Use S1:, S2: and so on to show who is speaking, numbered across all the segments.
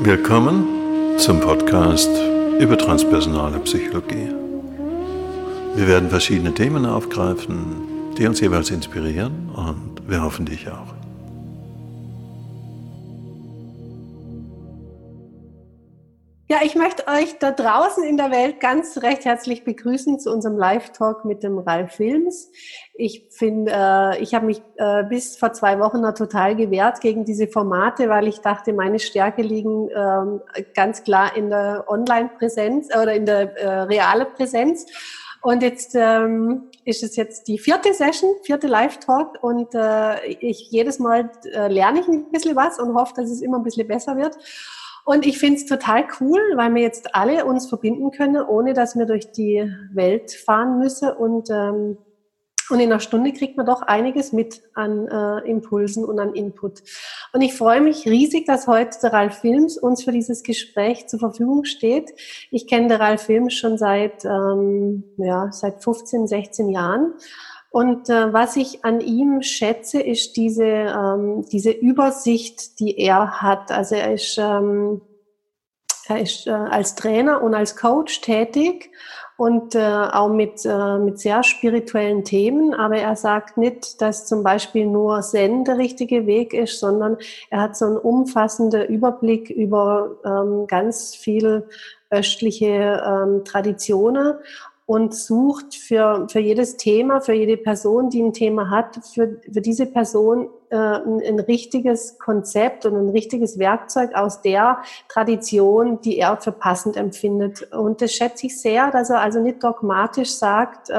S1: Willkommen zum Podcast über transpersonale Psychologie. Wir werden verschiedene Themen aufgreifen, die uns jeweils inspirieren und wir hoffen dich auch.
S2: Ja, ich möchte euch da draußen in der Welt ganz recht herzlich begrüßen zu unserem Live-Talk mit dem Ralf Films. Ich finde, äh, ich habe mich äh, bis vor zwei Wochen noch total gewehrt gegen diese Formate, weil ich dachte, meine Stärke liegen ähm, ganz klar in der Online-Präsenz oder in der äh, reale Präsenz. Und jetzt ähm, ist es jetzt die vierte Session, vierte Live-Talk und äh, ich jedes Mal äh, lerne ich ein bisschen was und hoffe, dass es immer ein bisschen besser wird. Und ich finde es total cool, weil wir jetzt alle uns verbinden können, ohne dass wir durch die Welt fahren müssen. Und, ähm, und in einer Stunde kriegt man doch einiges mit an äh, Impulsen und an Input. Und ich freue mich riesig, dass heute der Ralf Films uns für dieses Gespräch zur Verfügung steht. Ich kenne der Ralf Films schon seit, ähm, ja, seit 15, 16 Jahren. Und äh, was ich an ihm schätze, ist diese, ähm, diese Übersicht, die er hat. Also er ist, ähm, er ist äh, als Trainer und als Coach tätig und äh, auch mit, äh, mit sehr spirituellen Themen. Aber er sagt nicht, dass zum Beispiel nur Zen der richtige Weg ist, sondern er hat so einen umfassenden Überblick über ähm, ganz viel östliche ähm, Traditionen und sucht für, für jedes Thema, für jede Person, die ein Thema hat, für, für diese Person äh, ein, ein richtiges Konzept und ein richtiges Werkzeug aus der Tradition, die er für passend empfindet. Und das schätze ich sehr, dass er also nicht dogmatisch sagt, äh,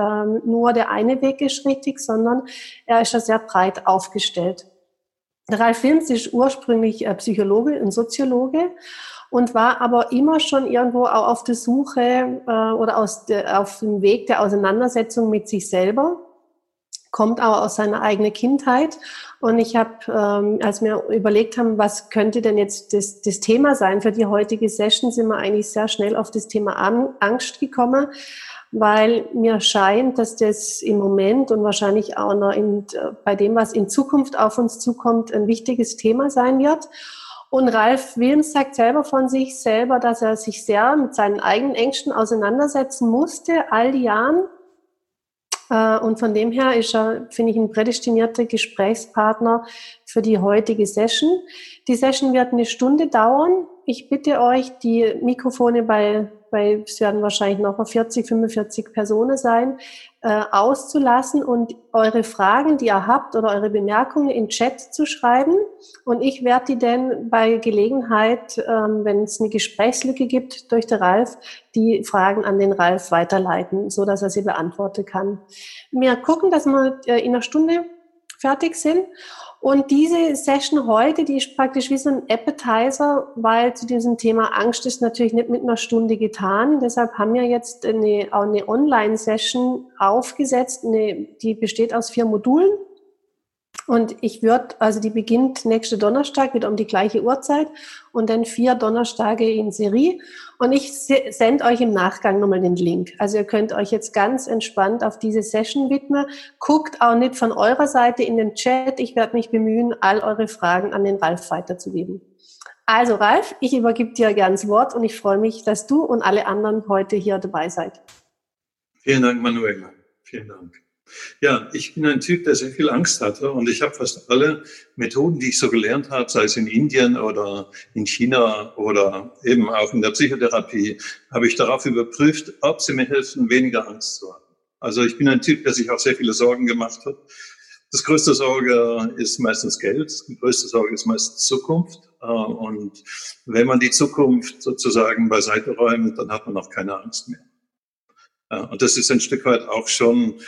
S2: nur der eine Weg ist richtig, sondern er ist ja sehr breit aufgestellt. Ralf Films ist ursprünglich äh, Psychologe und Soziologe und war aber immer schon irgendwo auch auf der Suche äh, oder aus der, auf dem Weg der Auseinandersetzung mit sich selber. Kommt auch aus seiner eigenen Kindheit. Und ich habe, ähm, als wir überlegt haben, was könnte denn jetzt das, das Thema sein für die heutige Session, sind wir eigentlich sehr schnell auf das Thema Angst gekommen, weil mir scheint, dass das im Moment und wahrscheinlich auch noch in, bei dem, was in Zukunft auf uns zukommt, ein wichtiges Thema sein wird. Und Ralf Wilms sagt selber von sich selber, dass er sich sehr mit seinen eigenen Ängsten auseinandersetzen musste, all die Jahren. Äh, und von dem her ist er, finde ich, ein prädestinierter Gesprächspartner für die heutige Session. Die Session wird eine Stunde dauern. Ich bitte euch, die Mikrofone bei weil es werden wahrscheinlich noch mal 40, 45 Personen sein, äh, auszulassen und eure Fragen, die ihr habt oder eure Bemerkungen in Chat zu schreiben. Und ich werde die dann bei Gelegenheit, ähm, wenn es eine Gesprächslücke gibt durch den Ralf, die Fragen an den Ralf weiterleiten, so dass er sie beantworten kann. Wir gucken, dass wir äh, in einer Stunde fertig sind. Und diese Session heute, die ist praktisch wie so ein Appetizer, weil zu diesem Thema Angst ist natürlich nicht mit einer Stunde getan. Deshalb haben wir jetzt eine, eine Online-Session aufgesetzt, eine, die besteht aus vier Modulen. Und ich würde, also die beginnt nächste Donnerstag wieder um die gleiche Uhrzeit und dann vier Donnerstage in Serie. Und ich sende euch im Nachgang nochmal den Link. Also ihr könnt euch jetzt ganz entspannt auf diese Session widmen. Guckt auch nicht von eurer Seite in den Chat. Ich werde mich bemühen, all eure Fragen an den Ralf weiterzugeben. Also Ralf, ich übergebe dir gern das Wort und ich freue mich, dass du und alle anderen heute hier dabei seid.
S3: Vielen Dank, Manuela. Vielen Dank. Ja, ich bin ein Typ, der sehr viel Angst hatte und ich habe fast alle Methoden, die ich so gelernt habe, sei es in Indien oder in China oder eben auch in der Psychotherapie, habe ich darauf überprüft, ob sie mir helfen, weniger Angst zu haben. Also ich bin ein Typ, der sich auch sehr viele Sorgen gemacht hat. Das größte Sorge ist meistens Geld, die größte Sorge ist meistens Zukunft. Äh, und wenn man die Zukunft sozusagen beiseite räumt, dann hat man auch keine Angst mehr. Und das ist ein Stück weit auch schon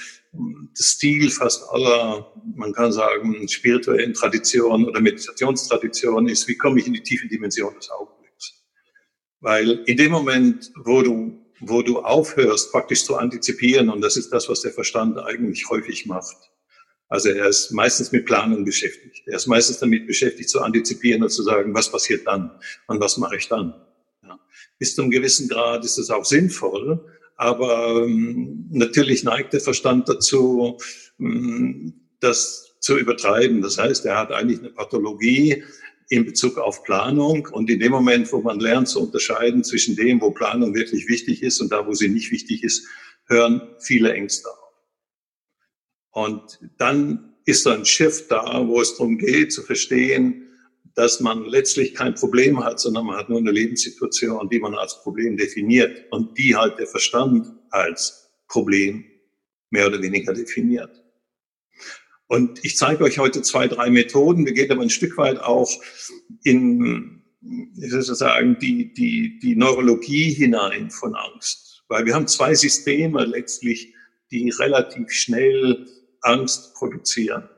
S3: das Stil fast aller, man kann sagen, spirituellen Traditionen oder Meditationstraditionen ist, wie komme ich in die tiefe Dimension des Augenblicks? Weil in dem Moment, wo du, wo du aufhörst, praktisch zu antizipieren, und das ist das, was der Verstand eigentlich häufig macht. Also er ist meistens mit Planung beschäftigt. Er ist meistens damit beschäftigt, zu antizipieren und zu sagen, was passiert dann und was mache ich dann. Ja. Bis zu einem gewissen Grad ist es auch sinnvoll, aber ähm, natürlich neigt der Verstand dazu, ähm, das zu übertreiben. Das heißt, er hat eigentlich eine Pathologie in Bezug auf Planung. Und in dem Moment, wo man lernt zu unterscheiden zwischen dem, wo Planung wirklich wichtig ist und da, wo sie nicht wichtig ist, hören viele Ängste auf. Und dann ist ein Shift da, wo es darum geht zu verstehen, dass man letztlich kein Problem hat, sondern man hat nur eine Lebenssituation, die man als Problem definiert und die halt der Verstand als Problem mehr oder weniger definiert. Und ich zeige euch heute zwei, drei Methoden. Wir gehen aber ein Stück weit auch in, ich sagen, die, die, die Neurologie hinein von Angst. Weil wir haben zwei Systeme letztlich, die relativ schnell Angst produzieren.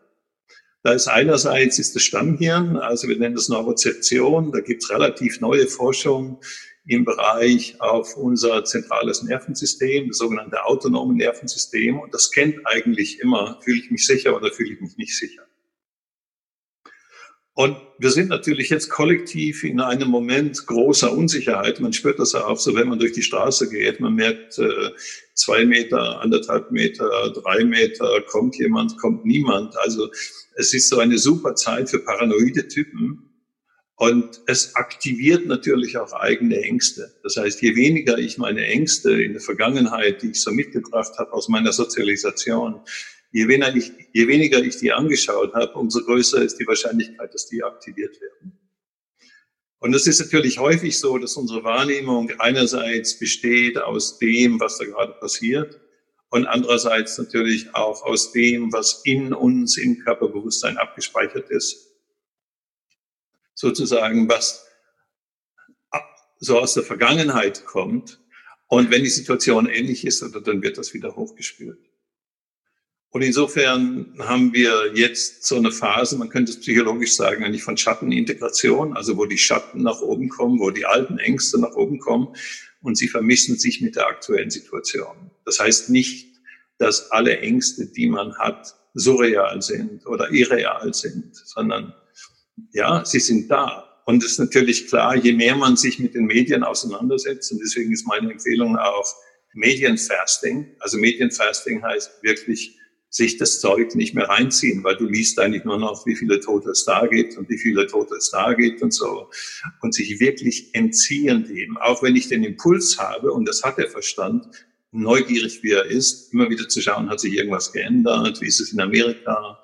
S3: Da ist einerseits ist das Stammhirn, also wir nennen das Neurozeption. Da gibt es relativ neue Forschung im Bereich auf unser zentrales Nervensystem, das sogenannte autonome Nervensystem. Und das kennt eigentlich immer, fühle ich mich sicher oder fühle ich mich nicht sicher. Und wir sind natürlich jetzt kollektiv in einem Moment großer Unsicherheit. Man spürt das auch so, wenn man durch die Straße geht. Man merkt, äh, zwei Meter, anderthalb Meter, drei Meter, kommt jemand, kommt niemand. Also es ist so eine super Zeit für paranoide Typen. Und es aktiviert natürlich auch eigene Ängste. Das heißt, je weniger ich meine Ängste in der Vergangenheit, die ich so mitgebracht habe aus meiner Sozialisation, je weniger ich, je weniger ich die angeschaut habe, umso größer ist die Wahrscheinlichkeit, dass die aktiviert werden. Und es ist natürlich häufig so, dass unsere Wahrnehmung einerseits besteht aus dem, was da gerade passiert, und andererseits natürlich auch aus dem, was in uns im Körperbewusstsein abgespeichert ist. Sozusagen, was so aus der Vergangenheit kommt. Und wenn die Situation ähnlich ist, dann wird das wieder hochgespült. Und insofern haben wir jetzt so eine Phase, man könnte es psychologisch sagen, eigentlich von Schattenintegration, also wo die Schatten nach oben kommen, wo die alten Ängste nach oben kommen und sie vermischen sich mit der aktuellen Situation. Das heißt nicht, dass alle Ängste, die man hat, surreal sind oder irreal sind, sondern ja, sie sind da. Und es ist natürlich klar, je mehr man sich mit den Medien auseinandersetzt, und deswegen ist meine Empfehlung auch Medienfasting. Also Medienfasting heißt wirklich sich das Zeug nicht mehr reinziehen, weil du liest eigentlich nur noch, wie viele Tote es da gibt und wie viele Tote es da gibt und so. Und sich wirklich entziehen dem, auch wenn ich den Impuls habe, und das hat der Verstand, neugierig wie er ist, immer wieder zu schauen, hat sich irgendwas geändert, wie ist es in Amerika,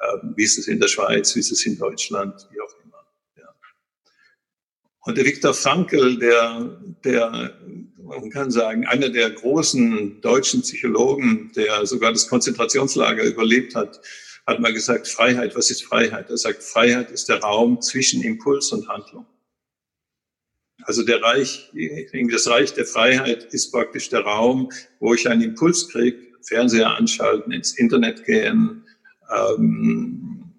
S3: äh, wie ist es in der Schweiz, wie ist es in Deutschland, wie auch immer. Ja. Und der Viktor Frankl, der, der man kann sagen, einer der großen deutschen Psychologen, der sogar das Konzentrationslager überlebt hat, hat mal gesagt, Freiheit, was ist Freiheit? Er sagt, Freiheit ist der Raum zwischen Impuls und Handlung. Also der Reich, das Reich der Freiheit ist praktisch der Raum, wo ich einen Impuls kriege, Fernseher anschalten, ins Internet gehen, ähm,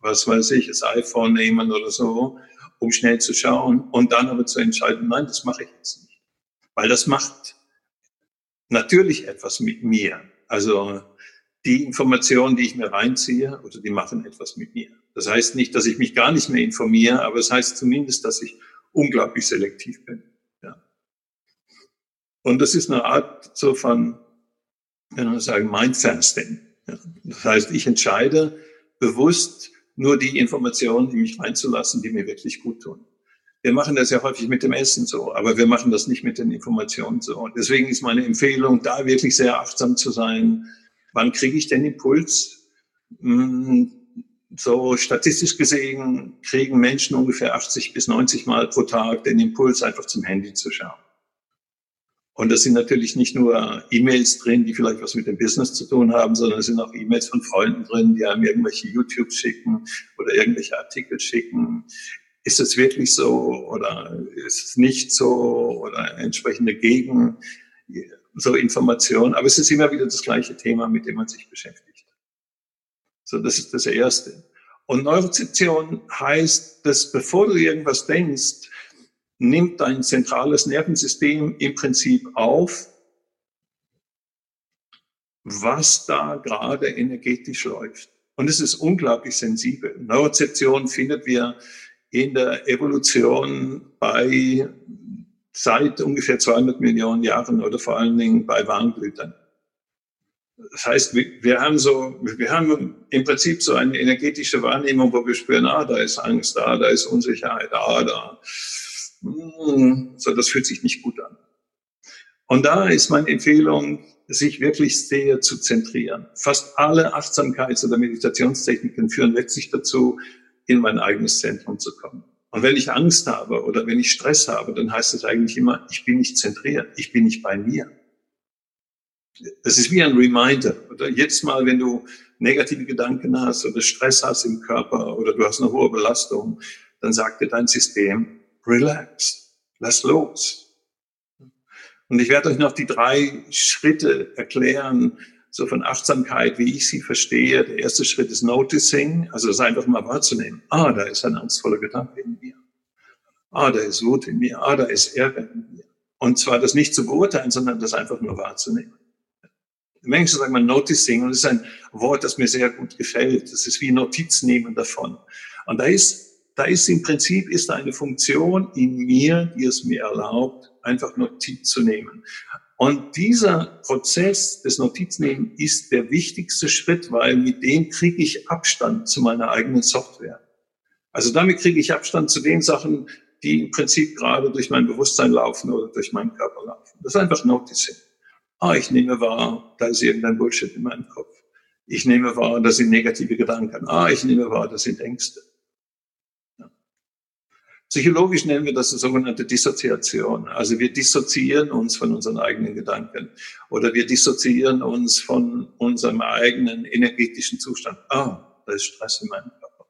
S3: was weiß ich, das iPhone nehmen oder so, um schnell zu schauen und dann aber zu entscheiden, nein, das mache ich jetzt nicht. Weil das macht natürlich etwas mit mir. Also die Informationen, die ich mir reinziehe, oder die machen etwas mit mir. Das heißt nicht, dass ich mich gar nicht mehr informiere, aber es heißt zumindest, dass ich unglaublich selektiv bin. Ja. Und das ist eine Art so von, wenn man sagen, Mindfasting. Ja. Das heißt, ich entscheide bewusst nur die Informationen, die mich reinzulassen, die mir wirklich gut tun. Wir machen das ja häufig mit dem Essen so, aber wir machen das nicht mit den Informationen so. Und deswegen ist meine Empfehlung, da wirklich sehr achtsam zu sein. Wann kriege ich den Impuls? Hm, so statistisch gesehen kriegen Menschen ungefähr 80 bis 90 Mal pro Tag den Impuls, einfach zum Handy zu schauen. Und das sind natürlich nicht nur E-Mails drin, die vielleicht was mit dem Business zu tun haben, sondern es sind auch E-Mails von Freunden drin, die einem irgendwelche YouTube schicken oder irgendwelche Artikel schicken ist es wirklich so oder ist es nicht so oder entsprechende Gegen so Informationen. Aber es ist immer wieder das gleiche Thema, mit dem man sich beschäftigt. So, das ist das Erste. Und Neurozeption heißt, dass bevor du irgendwas denkst, nimmt dein zentrales Nervensystem im Prinzip auf, was da gerade energetisch läuft. Und es ist unglaublich sensibel. Neurozeption findet wir in der Evolution bei seit ungefähr 200 Millionen Jahren oder vor allen Dingen bei Warmblütern. Das heißt, wir haben so, wir haben im Prinzip so eine energetische Wahrnehmung, wo wir spüren, ah, da ist Angst, da, da ist Unsicherheit, ah, da. Hm, so, das fühlt sich nicht gut an. Und da ist meine Empfehlung, sich wirklich sehr zu zentrieren. Fast alle Achtsamkeits- oder Meditationstechniken führen letztlich dazu, in mein eigenes Zentrum zu kommen. Und wenn ich Angst habe oder wenn ich Stress habe, dann heißt es eigentlich immer, ich bin nicht zentriert, ich bin nicht bei mir. Es ist wie ein Reminder. Oder jetzt mal, wenn du negative Gedanken hast oder Stress hast im Körper oder du hast eine hohe Belastung, dann sagt dir dein System, relax, lass los. Und ich werde euch noch die drei Schritte erklären, so von Achtsamkeit, wie ich sie verstehe. Der erste Schritt ist Noticing, also das einfach mal wahrzunehmen. Ah, da ist ein angstvoller Gedanke in mir. Ah, da ist Wut in mir. Ah, da ist Ärger in mir. Und zwar das nicht zu beurteilen, sondern das einfach nur wahrzunehmen. Im Englischen sagt man Noticing und das ist ein Wort, das mir sehr gut gefällt. Das ist wie Notiz nehmen davon. Und da ist, da ist im Prinzip ist eine Funktion in mir, die es mir erlaubt, einfach Notiz zu nehmen. Und dieser Prozess des Notiznehmen ist der wichtigste Schritt, weil mit dem kriege ich Abstand zu meiner eigenen Software. Also damit kriege ich Abstand zu den Sachen, die im Prinzip gerade durch mein Bewusstsein laufen oder durch meinen Körper laufen. Das ist einfach Noticing. Ah, ich nehme wahr, da ist irgendein Bullshit in meinem Kopf. Ich nehme wahr, das sind negative Gedanken. Ah, ich nehme wahr, das sind Ängste. Psychologisch nennen wir das die sogenannte Dissoziation. Also wir dissoziieren uns von unseren eigenen Gedanken oder wir dissoziieren uns von unserem eigenen energetischen Zustand. Ah, da ist Stress in meinem Körper.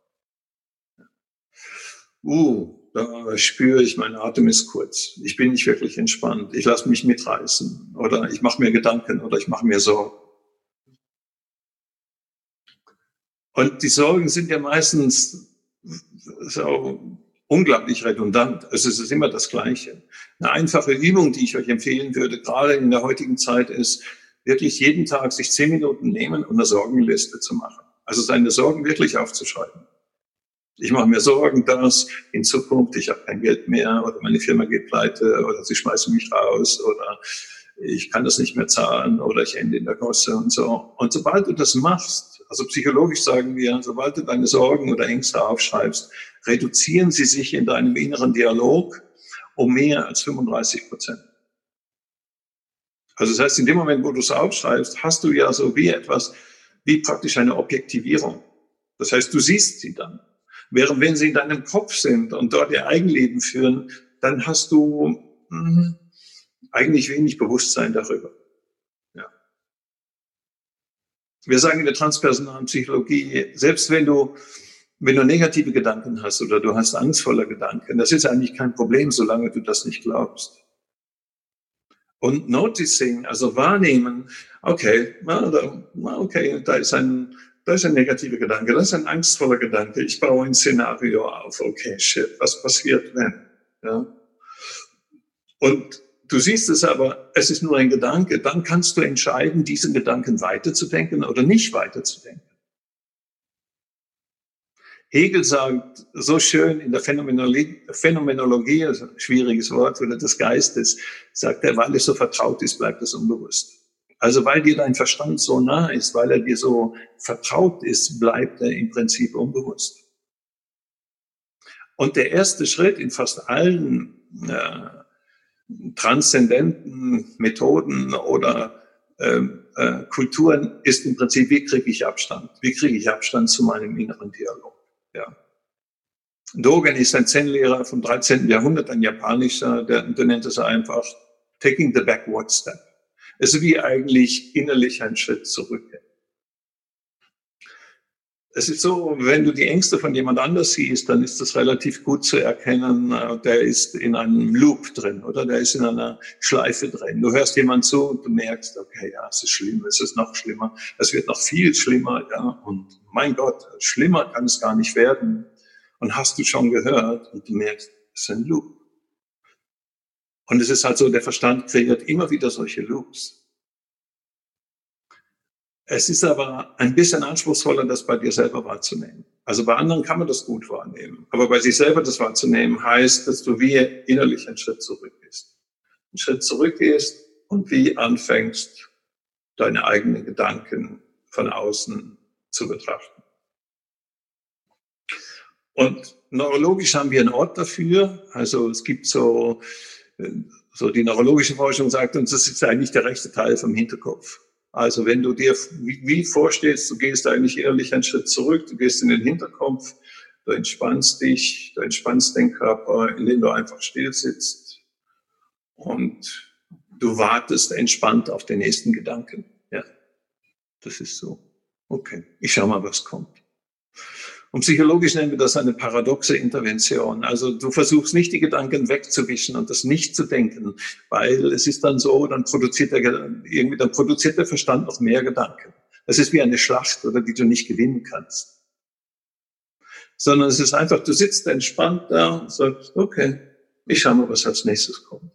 S3: Uh, da spüre ich, mein Atem ist kurz. Ich bin nicht wirklich entspannt. Ich lasse mich mitreißen oder ich mache mir Gedanken oder ich mache mir Sorgen. Und die Sorgen sind ja meistens so unglaublich redundant. Es ist immer das Gleiche. Eine einfache Übung, die ich euch empfehlen würde, gerade in der heutigen Zeit, ist wirklich jeden Tag sich zehn Minuten nehmen und eine Sorgenliste zu machen. Also seine Sorgen wirklich aufzuschreiben. Ich mache mir Sorgen, dass in Zukunft ich habe kein Geld mehr oder meine Firma geht pleite oder sie schmeißen mich raus oder ich kann das nicht mehr zahlen oder ich ende in der Gosse und so. Und sobald du das machst, also psychologisch sagen wir, sobald du deine Sorgen oder Ängste aufschreibst, reduzieren sie sich in deinem inneren Dialog um mehr als 35 Prozent. Also das heißt, in dem Moment, wo du es aufschreibst, hast du ja so wie etwas, wie praktisch eine Objektivierung. Das heißt, du siehst sie dann. Während wenn sie in deinem Kopf sind und dort ihr Eigenleben führen, dann hast du mh, eigentlich wenig Bewusstsein darüber. Ja. Wir sagen in der transpersonalen Psychologie, selbst wenn du wenn du negative Gedanken hast oder du hast angstvolle Gedanken, das ist eigentlich kein Problem, solange du das nicht glaubst. Und noticing, also wahrnehmen, okay, okay, da ist ein, da ist ein negativer Gedanke, das ist ein angstvoller Gedanke, ich baue ein Szenario auf, okay, shit, was passiert wenn? Ja? Und du siehst es aber, es ist nur ein Gedanke, dann kannst du entscheiden, diesen Gedanken weiterzudenken oder nicht weiterzudenken. Hegel sagt so schön in der Phänomenologie, Phänomenologie also schwieriges Wort, oder des Geistes, sagt er, weil es so vertraut ist, bleibt es unbewusst. Also weil dir dein Verstand so nah ist, weil er dir so vertraut ist, bleibt er im Prinzip unbewusst. Und der erste Schritt in fast allen äh, transzendenten Methoden oder äh, äh, Kulturen ist im Prinzip, wie kriege ich Abstand? Wie kriege ich Abstand zu meinem inneren Dialog? Ja. Dogen ist ein Zen-Lehrer vom 13. Jahrhundert, ein japanischer, der, der nennt es einfach taking the backward step. Es ist wie eigentlich innerlich ein Schritt zurück. Es ist so, wenn du die Ängste von jemand anders siehst, dann ist das relativ gut zu erkennen, äh, der ist in einem Loop drin oder der ist in einer Schleife drin. Du hörst jemand zu und du merkst, okay, ja, es ist schlimm, es ist noch schlimmer, es wird noch viel schlimmer, ja, und mein Gott, schlimmer kann es gar nicht werden. Und hast du schon gehört und du merkst, es ist ein Loop. Und es ist halt so, der Verstand kreiert immer wieder solche Loops. Es ist aber ein bisschen anspruchsvoller, das bei dir selber wahrzunehmen. Also bei anderen kann man das gut wahrnehmen. Aber bei sich selber das wahrzunehmen heißt, dass du wie innerlich einen Schritt zurück gehst. Einen Schritt zurück gehst und wie anfängst, deine eigenen Gedanken von außen zu betrachten. Und neurologisch haben wir einen Ort dafür. Also es gibt so, so die neurologische Forschung sagt uns, das ist eigentlich der rechte Teil vom Hinterkopf. Also wenn du dir wie vorstellst, du gehst eigentlich ehrlich einen Schritt zurück, du gehst in den Hinterkopf, du entspannst dich, du entspannst den Körper, indem du einfach still sitzt und du wartest entspannt auf den nächsten Gedanken. Ja, das ist so. Okay, ich schau mal, was kommt. Und psychologisch nennen wir das eine paradoxe Intervention. Also du versuchst nicht die Gedanken wegzuwischen und das nicht zu denken, weil es ist dann so, dann produziert der, irgendwie, dann produziert der Verstand noch mehr Gedanken. Es ist wie eine Schlacht, oder die du nicht gewinnen kannst. Sondern es ist einfach, du sitzt entspannt da und sagst, okay, ich schau mal, was als nächstes kommt.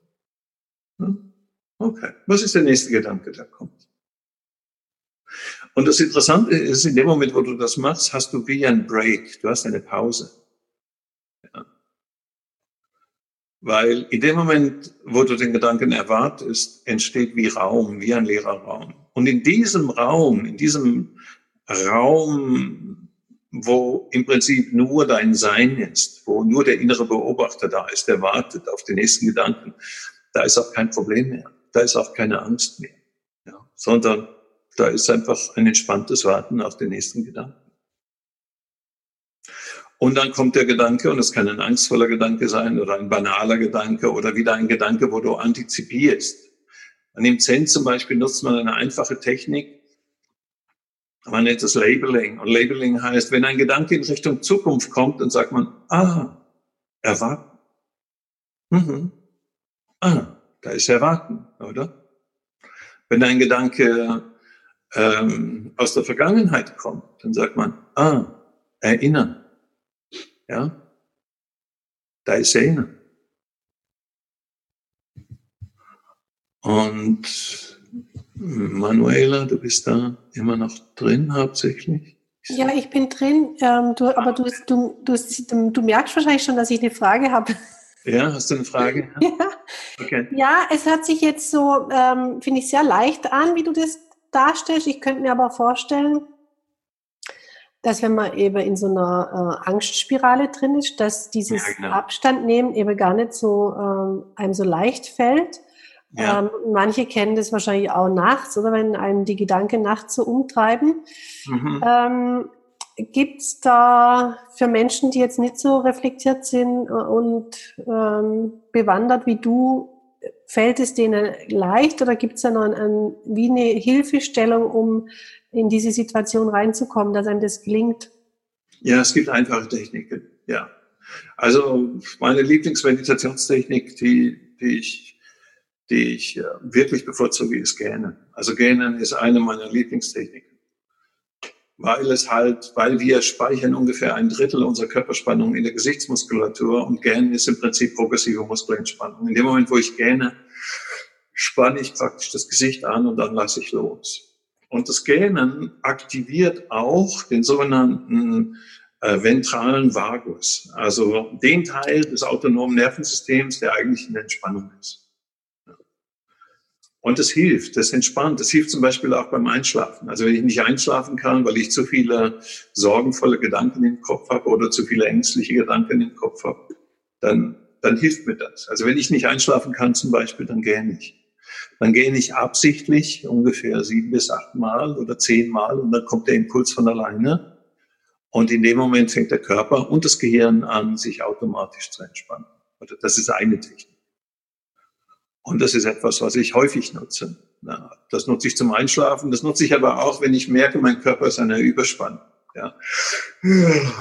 S3: Hm? Okay, was ist der nächste Gedanke, der kommt? Und das Interessante ist, in dem Moment, wo du das machst, hast du wie ein Break, du hast eine Pause. Ja. Weil in dem Moment, wo du den Gedanken erwartest, entsteht wie Raum, wie ein leerer Raum. Und in diesem Raum, in diesem Raum, wo im Prinzip nur dein Sein ist, wo nur der innere Beobachter da ist, der wartet auf den nächsten Gedanken, da ist auch kein Problem mehr, da ist auch keine Angst mehr, ja, sondern da ist einfach ein entspanntes Warten auf den nächsten Gedanken. Und dann kommt der Gedanke, und es kann ein angstvoller Gedanke sein oder ein banaler Gedanke oder wieder ein Gedanke, wo du antizipierst. An dem Zen zum Beispiel nutzt man eine einfache Technik, man nennt es Labeling. Und Labeling heißt, wenn ein Gedanke in Richtung Zukunft kommt, dann sagt man, ah, erwarten. Mhm. Ah, da ist erwarten, oder? Wenn ein Gedanke ähm, aus der Vergangenheit kommt, dann sagt man, ah, erinnern. Ja, da ist erinnern. Und Manuela, du bist da immer noch drin hauptsächlich?
S2: Ja, ich bin drin, ähm, du, aber du, du, du, du merkst wahrscheinlich schon, dass ich eine Frage habe.
S3: Ja, hast du eine Frage?
S2: Ja, okay. ja es hört sich jetzt so, ähm, finde ich, sehr leicht an, wie du das darstellst. Ich könnte mir aber vorstellen, dass wenn man eben in so einer äh, Angstspirale drin ist, dass dieses ja, genau. Abstand nehmen eben gar nicht so ähm, einem so leicht fällt. Ja. Ähm, manche kennen das wahrscheinlich auch nachts, oder wenn einem die Gedanken nachts so umtreiben. Mhm. Ähm, Gibt es da für Menschen, die jetzt nicht so reflektiert sind und ähm, bewandert wie du, fällt es denen leicht oder gibt es da noch ein, ein, wie eine Hilfestellung, um in diese Situation reinzukommen, dass einem das gelingt?
S3: Ja, es gibt einfache Techniken, ja. Also meine Lieblingsmeditationstechnik, die, die ich, die ich äh, wirklich bevorzuge, ist Gähnen. Also Gähnen ist eine meiner Lieblingstechniken weil es halt, weil wir speichern ungefähr ein Drittel unserer Körperspannung in der Gesichtsmuskulatur und Gähnen ist im Prinzip progressive Muskelentspannung. In dem Moment, wo ich gähne, spanne ich praktisch das Gesicht an und dann lasse ich los. Und das Gähnen aktiviert auch den sogenannten äh, ventralen Vagus, also den Teil des autonomen Nervensystems, der eigentlich in Entspannung ist. Und es hilft, das entspannt. Das hilft zum Beispiel auch beim Einschlafen. Also wenn ich nicht einschlafen kann, weil ich zu viele sorgenvolle Gedanken im Kopf habe oder zu viele ängstliche Gedanken im Kopf habe, dann, dann hilft mir das. Also wenn ich nicht einschlafen kann zum Beispiel, dann gehe ich. Dann gehe ich absichtlich ungefähr sieben bis acht Mal oder zehn Mal und dann kommt der Impuls von alleine. Und in dem Moment fängt der Körper und das Gehirn an, sich automatisch zu entspannen. Also das ist eine Technik. Und das ist etwas, was ich häufig nutze. Das nutze ich zum Einschlafen. Das nutze ich aber auch, wenn ich merke, mein Körper ist einer Überspannung. Ja.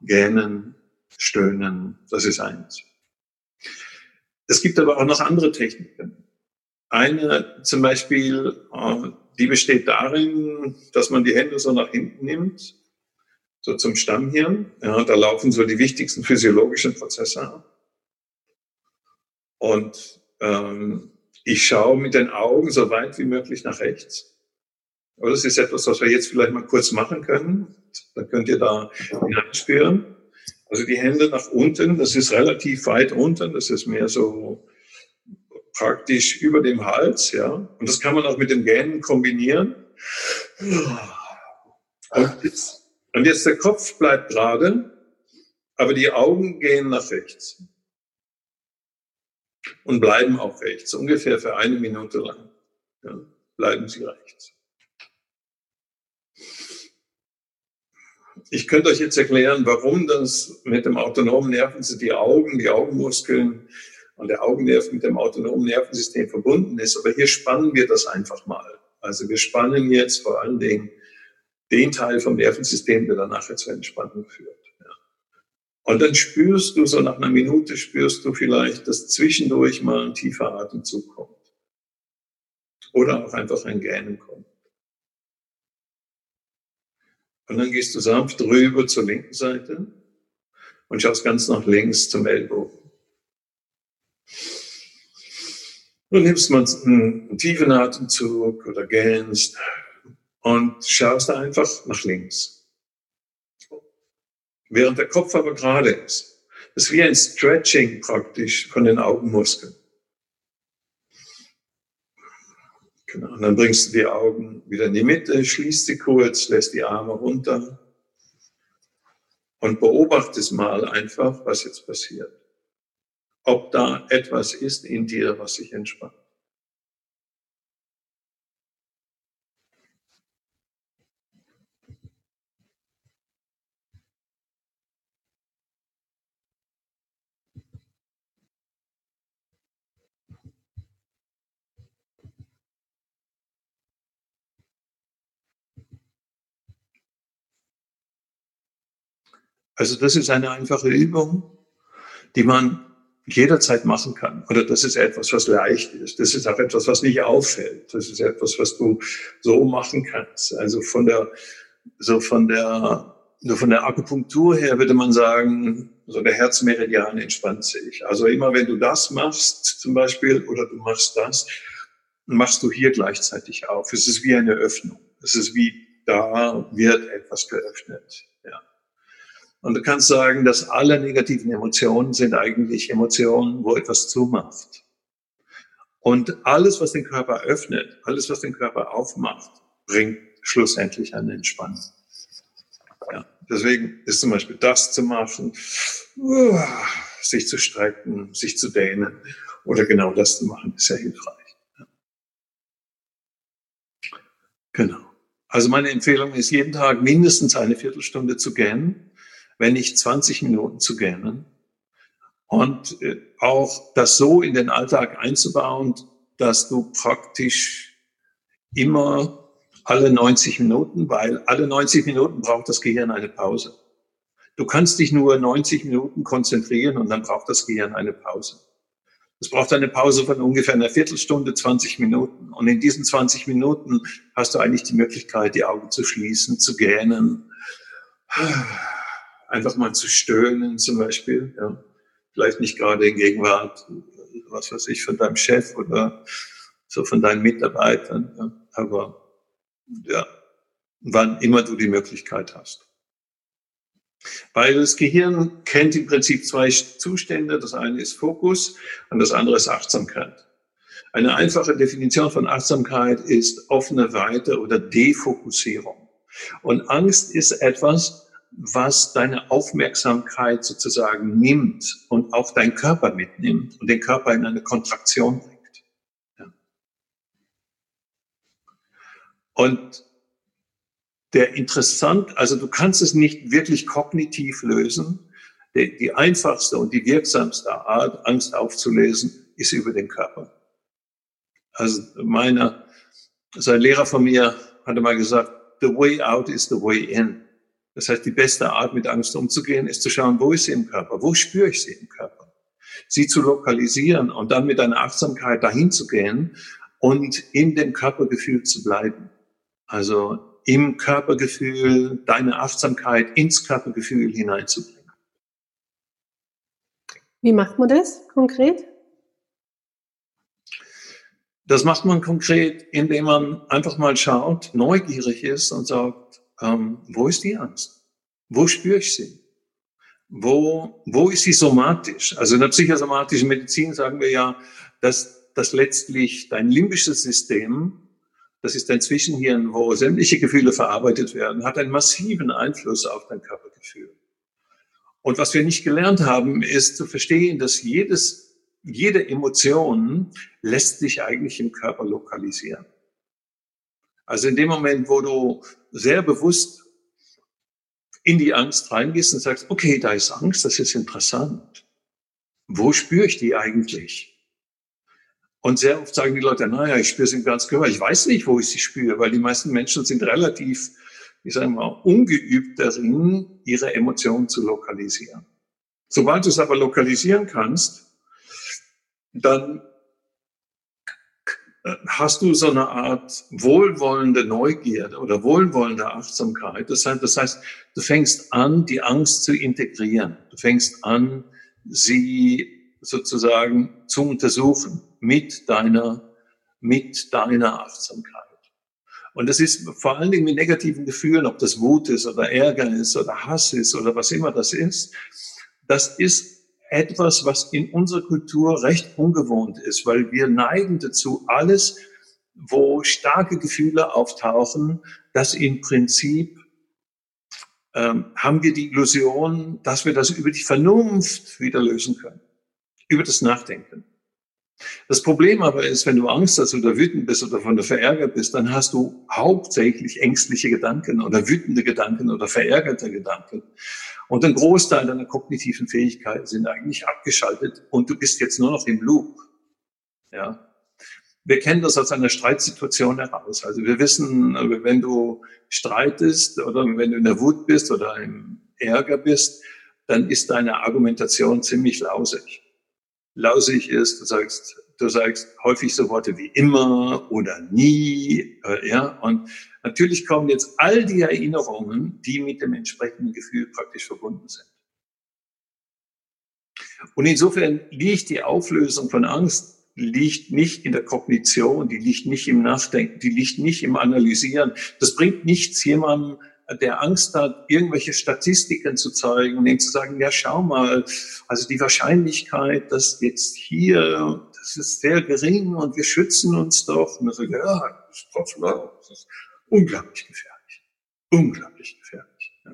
S3: Gähnen, stöhnen, das ist eins. Es gibt aber auch noch andere Techniken. Eine zum Beispiel, äh, die besteht darin, dass man die Hände so nach hinten nimmt, so zum Stammhirn. Ja, da laufen so die wichtigsten physiologischen Prozesse ab. Und ähm, ich schaue mit den Augen so weit wie möglich nach rechts. Aber das ist etwas, was wir jetzt vielleicht mal kurz machen können. Dann könnt ihr da hineinspüren. Also die Hände nach unten, das ist relativ weit unten, das ist mehr so praktisch über dem Hals, ja. Und das kann man auch mit den Gähnen kombinieren. Und jetzt, und jetzt der Kopf bleibt gerade, aber die Augen gehen nach rechts. Und bleiben auch rechts, ungefähr für eine Minute lang. Ja, bleiben Sie rechts. Ich könnte euch jetzt erklären, warum das mit dem autonomen Nervensystem, die Augen, die Augenmuskeln und der Augennerv mit dem autonomen Nervensystem verbunden ist. Aber hier spannen wir das einfach mal. Also wir spannen jetzt vor allen Dingen den Teil vom Nervensystem, der dann nachher zur Entspannung führt. Und dann spürst du, so nach einer Minute spürst du vielleicht, dass zwischendurch mal ein tiefer Atemzug kommt. Oder auch einfach ein Gähnen kommt. Und dann gehst du sanft rüber zur linken Seite und schaust ganz nach links zum Ellbogen. Und nimmst mal einen tiefen Atemzug oder gähnst und schaust einfach nach links. Während der Kopf aber gerade ist. Das ist wie ein Stretching praktisch von den Augenmuskeln. Genau. Und dann bringst du die Augen wieder in die Mitte, schließt sie kurz, lässt die Arme runter und beobachtest mal einfach, was jetzt passiert. Ob da etwas ist in dir, was sich entspannt. Also das ist eine einfache Übung, die man jederzeit machen kann. Oder das ist etwas, was leicht ist. Das ist auch etwas, was nicht auffällt. Das ist etwas, was du so machen kannst. Also von der, so von der, so von der Akupunktur her würde man sagen, so der Herzmeridian entspannt sich. Also immer wenn du das machst, zum Beispiel, oder du machst das, machst du hier gleichzeitig auf. Es ist wie eine Öffnung. Es ist wie da wird etwas geöffnet. Ja. Und du kannst sagen, dass alle negativen Emotionen sind eigentlich Emotionen, wo etwas zumacht. Und alles, was den Körper öffnet, alles, was den Körper aufmacht, bringt schlussendlich eine Entspannung. Ja, deswegen ist zum Beispiel das zu machen, sich zu strecken, sich zu dehnen oder genau das zu machen, ist sehr hilfreich. Ja. Genau. Also meine Empfehlung ist, jeden Tag mindestens eine Viertelstunde zu gähnen wenn nicht 20 Minuten zu gähnen. Und äh, auch das so in den Alltag einzubauen, dass du praktisch immer alle 90 Minuten, weil alle 90 Minuten braucht das Gehirn eine Pause. Du kannst dich nur 90 Minuten konzentrieren und dann braucht das Gehirn eine Pause. Es braucht eine Pause von ungefähr einer Viertelstunde, 20 Minuten. Und in diesen 20 Minuten hast du eigentlich die Möglichkeit, die Augen zu schließen, zu gähnen einfach mal zu stöhnen zum Beispiel. Ja. Vielleicht nicht gerade in Gegenwart, was weiß ich, von deinem Chef oder so von deinen Mitarbeitern, ja. aber ja, wann immer du die Möglichkeit hast. Weil das Gehirn kennt im Prinzip zwei Zustände. Das eine ist Fokus und das andere ist Achtsamkeit. Eine einfache Definition von Achtsamkeit ist offene Weite oder Defokussierung. Und Angst ist etwas, was deine Aufmerksamkeit sozusagen nimmt und auch deinen Körper mitnimmt und den Körper in eine Kontraktion bringt. Ja. Und der interessant, also du kannst es nicht wirklich kognitiv lösen. Die, die einfachste und die wirksamste Art, Angst aufzulesen, ist über den Körper. Also meiner, sein Lehrer von mir hatte mal gesagt, the way out is the way in. Das heißt, die beste Art, mit Angst umzugehen, ist zu schauen, wo ist sie im Körper? Wo spüre ich sie im Körper? Sie zu lokalisieren und dann mit einer Achtsamkeit dahin zu gehen und in dem Körpergefühl zu bleiben. Also im Körpergefühl, deine Achtsamkeit ins Körpergefühl hineinzubringen.
S2: Wie macht man das konkret?
S3: Das macht man konkret, indem man einfach mal schaut, neugierig ist und sagt, ähm, wo ist die Angst? Wo spüre ich sie? Wo, wo ist sie somatisch? Also in der psychosomatischen Medizin sagen wir ja, dass dass letztlich dein limbisches System, das ist dein Zwischenhirn, wo sämtliche Gefühle verarbeitet werden, hat einen massiven Einfluss auf dein Körpergefühl. Und was wir nicht gelernt haben, ist zu verstehen, dass jedes, jede Emotion lässt sich eigentlich im Körper lokalisieren. Also in dem Moment, wo du sehr bewusst in die Angst reingehst und sagst, okay, da ist Angst, das ist interessant. Wo spüre ich die eigentlich? Und sehr oft sagen die Leute, naja, ich spüre sie im ganzen Körper. Ich weiß nicht, wo ich sie spüre, weil die meisten Menschen sind relativ, ich sage mal, ungeübt darin, ihre Emotionen zu lokalisieren. Sobald du es aber lokalisieren kannst, dann hast du so eine Art wohlwollende Neugierde oder wohlwollende Achtsamkeit. Das heißt, das heißt, du fängst an, die Angst zu integrieren. Du fängst an, sie sozusagen zu untersuchen mit deiner, mit deiner Achtsamkeit. Und das ist vor allen Dingen mit negativen Gefühlen, ob das Wut ist oder Ärger ist oder Hass ist oder was immer das ist. Das ist etwas, was in unserer Kultur recht ungewohnt ist, weil wir neigen dazu, alles, wo starke Gefühle auftauchen, dass im Prinzip ähm, haben wir die Illusion, dass wir das über die Vernunft wieder lösen können, über das Nachdenken. Das Problem aber ist, wenn du Angst hast oder wütend bist oder von der verärgert bist, dann hast du hauptsächlich ängstliche Gedanken oder wütende Gedanken oder verärgerte Gedanken. Und ein Großteil deiner kognitiven Fähigkeiten sind eigentlich abgeschaltet und du bist jetzt nur noch im Loop. Ja. Wir kennen das aus einer Streitsituation heraus. Also wir wissen, wenn du streitest oder wenn du in der Wut bist oder im Ärger bist, dann ist deine Argumentation ziemlich lausig. Lausig ist, du sagst, du sagst häufig so Worte wie immer oder nie, äh, ja, und natürlich kommen jetzt all die Erinnerungen, die mit dem entsprechenden Gefühl praktisch verbunden sind. Und insofern liegt die Auflösung von Angst liegt nicht in der Kognition, die liegt nicht im Nachdenken, die liegt nicht im Analysieren. Das bringt nichts jemandem, der Angst hat, irgendwelche Statistiken zu zeigen und ihm zu sagen, ja, schau mal, also die Wahrscheinlichkeit, dass jetzt hier das ist sehr gering und wir schützen uns doch. Und er sagt, ja, das ist trotzdem, das ist unglaublich gefährlich. Unglaublich gefährlich. Ja.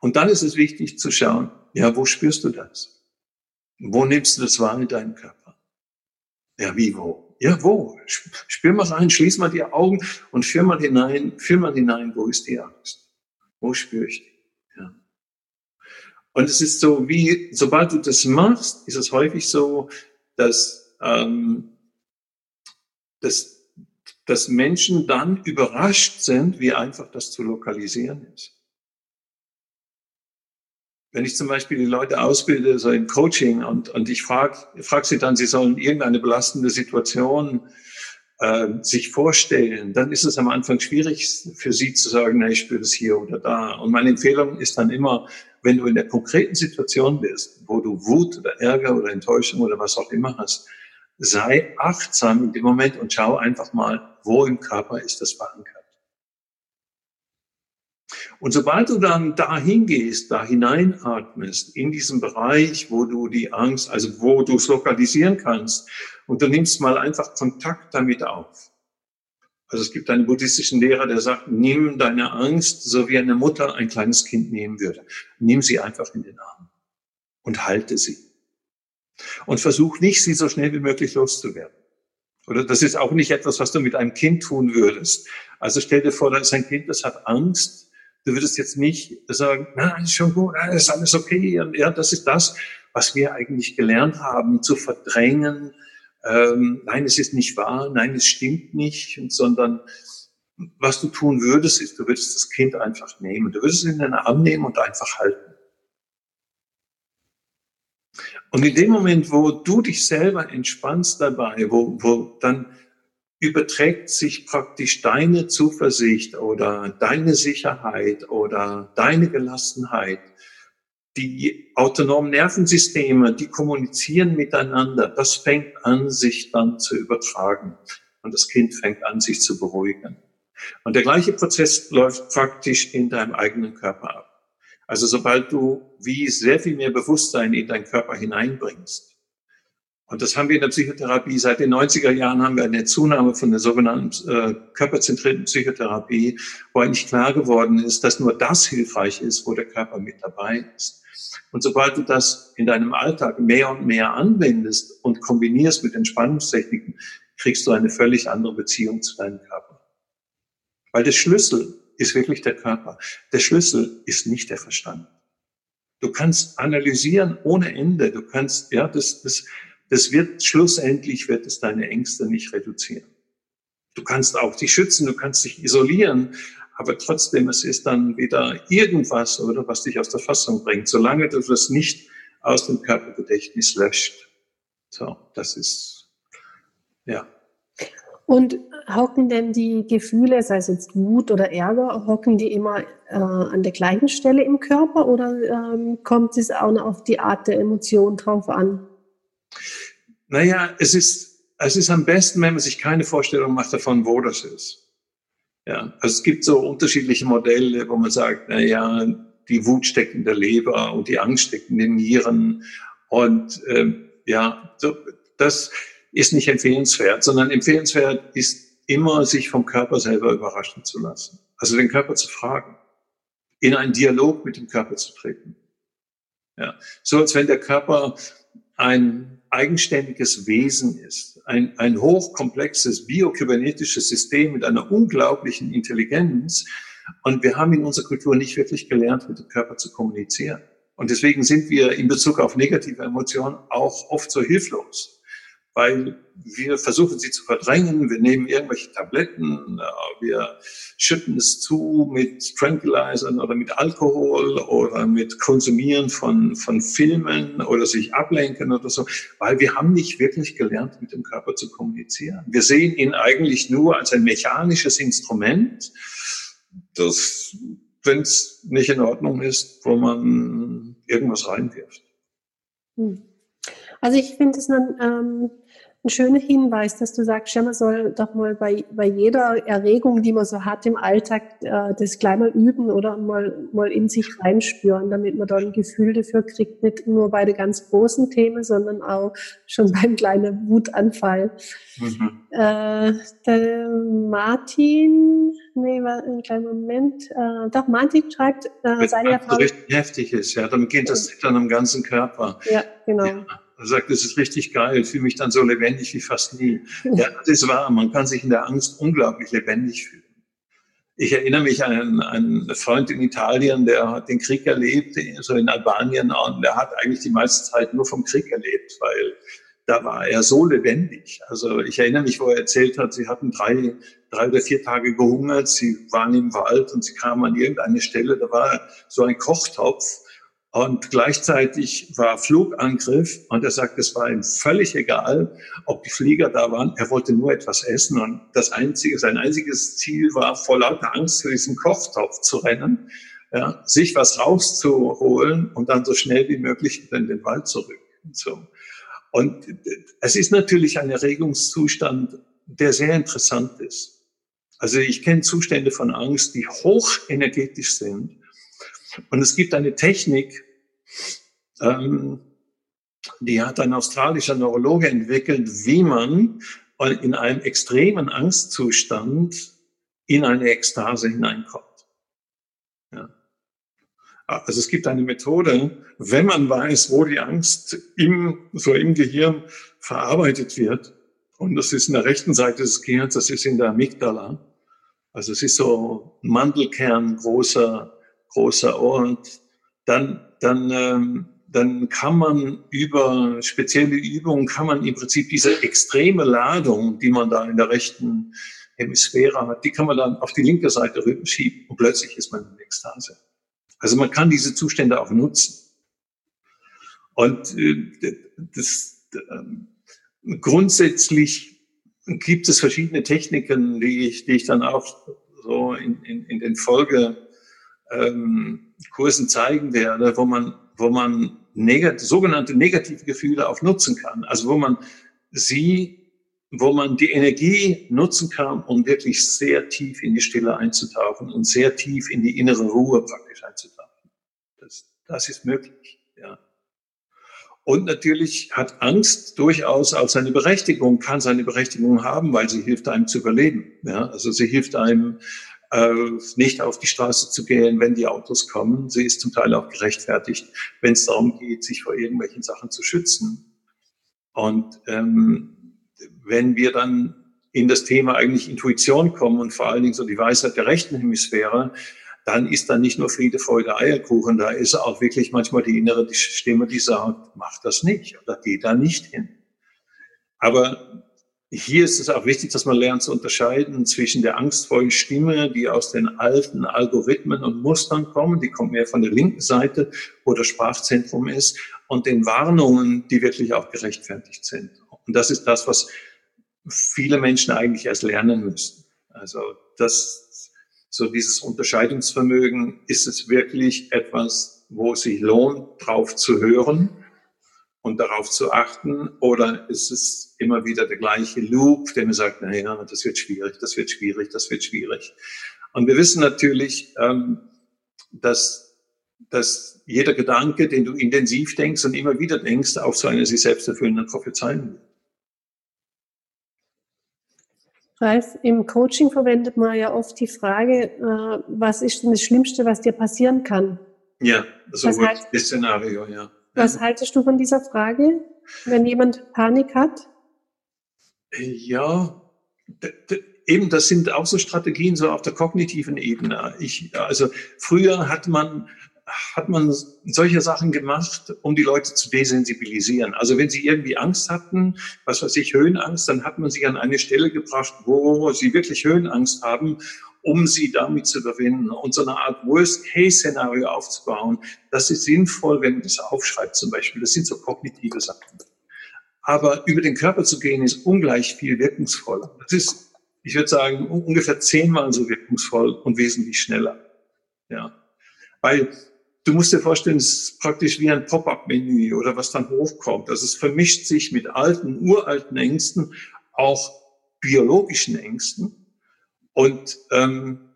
S3: Und dann ist es wichtig zu schauen, ja, wo spürst du das? Wo nimmst du das wahr in deinem Körper? Ja, wie wo? Ja, wo? Spür mal rein, schließ mal die Augen und führ mal hinein, führ mal hinein, wo ist die Angst? Wo spüre ich die? Ja. Und es ist so, wie, sobald du das machst, ist es häufig so, dass ähm, dass, dass Menschen dann überrascht sind, wie einfach das zu lokalisieren ist. Wenn ich zum Beispiel die Leute ausbilde, so im Coaching, und, und ich frage frag sie dann, sie sollen irgendeine belastende Situation äh, sich vorstellen, dann ist es am Anfang schwierig für sie zu sagen, na, ich spüre das hier oder da. Und meine Empfehlung ist dann immer, wenn du in der konkreten Situation bist, wo du Wut oder Ärger oder Enttäuschung oder was auch immer hast, sei achtsam in dem Moment und schau einfach mal, wo im Körper ist das verankert. Und sobald du dann dahin gehst, da hineinatmest, in diesen Bereich, wo du die Angst, also wo du es lokalisieren kannst, und du nimmst mal einfach Kontakt damit auf. Also es gibt einen buddhistischen Lehrer, der sagt, nimm deine Angst, so wie eine Mutter ein kleines Kind nehmen würde. Nimm sie einfach in den Arm und halte sie. Und versuch nicht, sie so schnell wie möglich loszuwerden. Oder das ist auch nicht etwas, was du mit einem Kind tun würdest. Also stell dir vor, da ist ein Kind, das hat Angst. Du würdest jetzt nicht sagen, na, ist schon gut, ist alles okay. Und ja, das ist das, was wir eigentlich gelernt haben, zu verdrängen. Ähm, nein, es ist nicht wahr, nein, es stimmt nicht, sondern was du tun würdest, ist, du würdest das Kind einfach nehmen. Du würdest es in den Arm nehmen und einfach halten. Und in dem Moment, wo du dich selber entspannst dabei, wo, wo dann überträgt sich praktisch deine Zuversicht oder deine Sicherheit oder deine Gelassenheit. Die autonomen Nervensysteme, die kommunizieren miteinander. Das fängt an, sich dann zu übertragen. Und das Kind fängt an, sich zu beruhigen. Und der gleiche Prozess läuft praktisch in deinem eigenen Körper ab. Also sobald du wie sehr viel mehr Bewusstsein in deinen Körper hineinbringst, Und das haben wir in der Psychotherapie. Seit den 90er Jahren haben wir eine Zunahme von der sogenannten äh, körperzentrierten Psychotherapie, wo eigentlich klar geworden ist, dass nur das hilfreich ist, wo der Körper mit dabei ist. Und sobald du das in deinem Alltag mehr und mehr anwendest und kombinierst mit Entspannungstechniken, kriegst du eine völlig andere Beziehung zu deinem Körper. Weil der Schlüssel ist wirklich der Körper. Der Schlüssel ist nicht der Verstand. Du kannst analysieren ohne Ende. Du kannst, ja, das, das, das wird, schlussendlich wird es deine Ängste nicht reduzieren. Du kannst auch dich schützen, du kannst dich isolieren, aber trotzdem, es ist dann wieder irgendwas, oder, was dich aus der Fassung bringt, solange du das nicht aus dem Körpergedächtnis löscht. So, das ist, ja.
S2: Und hocken denn die Gefühle, sei es jetzt Wut oder Ärger, hocken die immer äh, an der gleichen Stelle im Körper oder ähm, kommt es auch noch auf die Art der Emotion drauf an?
S3: Naja, es ist, es ist am besten, wenn man sich keine Vorstellung macht davon, wo das ist. Ja, also es gibt so unterschiedliche Modelle, wo man sagt, na ja, die Wut steckt in der Leber und die Angst steckt in den Nieren. Und ähm, ja, so, das ist nicht empfehlenswert, sondern empfehlenswert ist immer, sich vom Körper selber überraschen zu lassen. Also den Körper zu fragen, in einen Dialog mit dem Körper zu treten. Ja, so als wenn der Körper ein eigenständiges Wesen ist, ein, ein hochkomplexes biokybernetisches System mit einer unglaublichen Intelligenz. Und wir haben in unserer Kultur nicht wirklich gelernt, mit dem Körper zu kommunizieren. Und deswegen sind wir in Bezug auf negative Emotionen auch oft so hilflos weil wir versuchen sie zu verdrängen. Wir nehmen irgendwelche Tabletten, äh, wir schütten es zu mit Tranquilizern oder mit Alkohol oder mit Konsumieren von, von Filmen oder sich ablenken oder so, weil wir haben nicht wirklich gelernt, mit dem Körper zu kommunizieren. Wir sehen ihn eigentlich nur als ein mechanisches Instrument, das, wenn es nicht in Ordnung ist, wo man irgendwas reinwirft.
S2: Hm. Also ich finde es ähm, ein schöner Hinweis, dass du sagst, ja, man soll doch mal bei, bei jeder Erregung, die man so hat im Alltag, äh, das gleich mal üben oder mal, mal in sich reinspüren, damit man da ein Gefühl dafür kriegt, nicht nur bei den ganz großen Themen, sondern auch schon beim kleinen Wutanfall. Mhm. Äh, der Martin, nee, war ein kleiner Moment, äh, doch, Martin schreibt,
S3: äh, seine Erfahrung. richtig heftig ist, ja, dann beginnt das Zittern am ganzen Körper.
S2: Ja, genau. Ja.
S3: Er sagt, das ist richtig geil, ich fühle mich dann so lebendig wie fast nie. Ja, das ist wahr, man kann sich in der Angst unglaublich lebendig fühlen. Ich erinnere mich an einen, einen Freund in Italien, der hat den Krieg erlebt, so in Albanien, und der hat eigentlich die meiste Zeit nur vom Krieg erlebt, weil da war er so lebendig. Also ich erinnere mich, wo er erzählt hat, sie hatten drei, drei oder vier Tage gehungert, sie waren im Wald und sie kamen an irgendeine Stelle, da war so ein Kochtopf und gleichzeitig war Flugangriff und er sagt, es war ihm völlig egal, ob die Flieger da waren. Er wollte nur etwas essen und das einzige, sein einziges Ziel war, vor lauter Angst zu diesem Kochtopf zu rennen, ja, sich was rauszuholen und dann so schnell wie möglich in den Wald zurück. So. Und es ist natürlich ein Erregungszustand, der sehr interessant ist. Also ich kenne Zustände von Angst, die hochenergetisch sind. Und es gibt eine Technik, ähm, die hat ein australischer Neurologe entwickelt, wie man in einem extremen Angstzustand in eine Ekstase hineinkommt. Ja. Also es gibt eine Methode, wenn man weiß, wo die Angst im, so im Gehirn verarbeitet wird, und das ist in der rechten Seite des Gehirns, das ist in der Amygdala. Also es ist so Mandelkern, großer, großer Ort. Dann, dann ähm, dann kann man über spezielle Übungen, kann man im Prinzip diese extreme Ladung, die man da in der rechten Hemisphäre hat, die kann man dann auf die linke Seite rüberschieben und plötzlich ist man in Ekstase. Also man kann diese Zustände auch nutzen. Und äh, das, äh, grundsätzlich gibt es verschiedene Techniken, die ich, die ich dann auch so in, in, in den Folgekursen ähm, zeigen werde, wo man wo man negat sogenannte negative Gefühle auch nutzen kann. Also wo man sie, wo man die Energie nutzen kann, um wirklich sehr tief in die Stille einzutauchen und sehr tief in die innere Ruhe praktisch einzutauchen. Das, das ist möglich, ja. Und natürlich hat Angst durchaus auch seine Berechtigung, kann seine Berechtigung haben, weil sie hilft einem zu überleben. Ja, also sie hilft einem, äh, nicht auf die Straße zu gehen, wenn die Autos kommen. Sie ist zum Teil auch gerechtfertigt, wenn es darum geht, sich vor irgendwelchen Sachen zu schützen. Und ähm, wenn wir dann in das Thema eigentlich Intuition kommen und vor allen Dingen so die Weisheit der rechten Hemisphäre, dann ist da nicht nur Friede, Freude, Eierkuchen, da ist auch wirklich manchmal die innere Stimme, die sagt, mach das nicht oder geh da nicht hin. Aber hier ist es auch wichtig, dass man lernt zu unterscheiden zwischen der angstvollen Stimme, die aus den alten Algorithmen und Mustern kommen, die kommt mehr von der linken Seite, wo das Sprachzentrum ist, und den Warnungen, die wirklich auch gerechtfertigt sind. Und das ist das, was viele Menschen eigentlich erst lernen müssen. Also das so dieses Unterscheidungsvermögen, ist es wirklich etwas, wo es sich lohnt, drauf zu hören und darauf zu achten? Oder ist es immer wieder der gleiche Loop, der mir sagt, naja, das wird schwierig, das wird schwierig, das wird schwierig. Und wir wissen natürlich, ähm, dass, dass jeder Gedanke, den du intensiv denkst und immer wieder denkst, auch zu einer sich selbst erfüllenden Prophezeiung wird.
S2: Ralf, im Coaching verwendet man ja oft die Frage, äh, was ist denn das Schlimmste, was dir passieren kann?
S3: Ja, so das Szenario, ja.
S2: Was haltest du von dieser Frage, wenn jemand Panik hat?
S3: Ja, eben, das sind auch so Strategien so auf der kognitiven Ebene. Ich, also früher hat man hat man solche Sachen gemacht, um die Leute zu desensibilisieren. Also wenn sie irgendwie Angst hatten, was weiß ich, Höhenangst, dann hat man sie an eine Stelle gebracht, wo sie wirklich Höhenangst haben, um sie damit zu überwinden und so eine Art Worst-Case-Szenario aufzubauen. Das ist sinnvoll, wenn man das aufschreibt zum Beispiel. Das sind so kognitive Sachen. Aber über den Körper zu gehen ist ungleich viel wirkungsvoller. Das ist, ich würde sagen, ungefähr zehnmal so wirkungsvoll und wesentlich schneller. Ja. Weil Du musst dir vorstellen, es ist praktisch wie ein Pop-up-Menü oder was dann hochkommt. Also es vermischt sich mit alten, uralten Ängsten, auch biologischen Ängsten. Und ähm,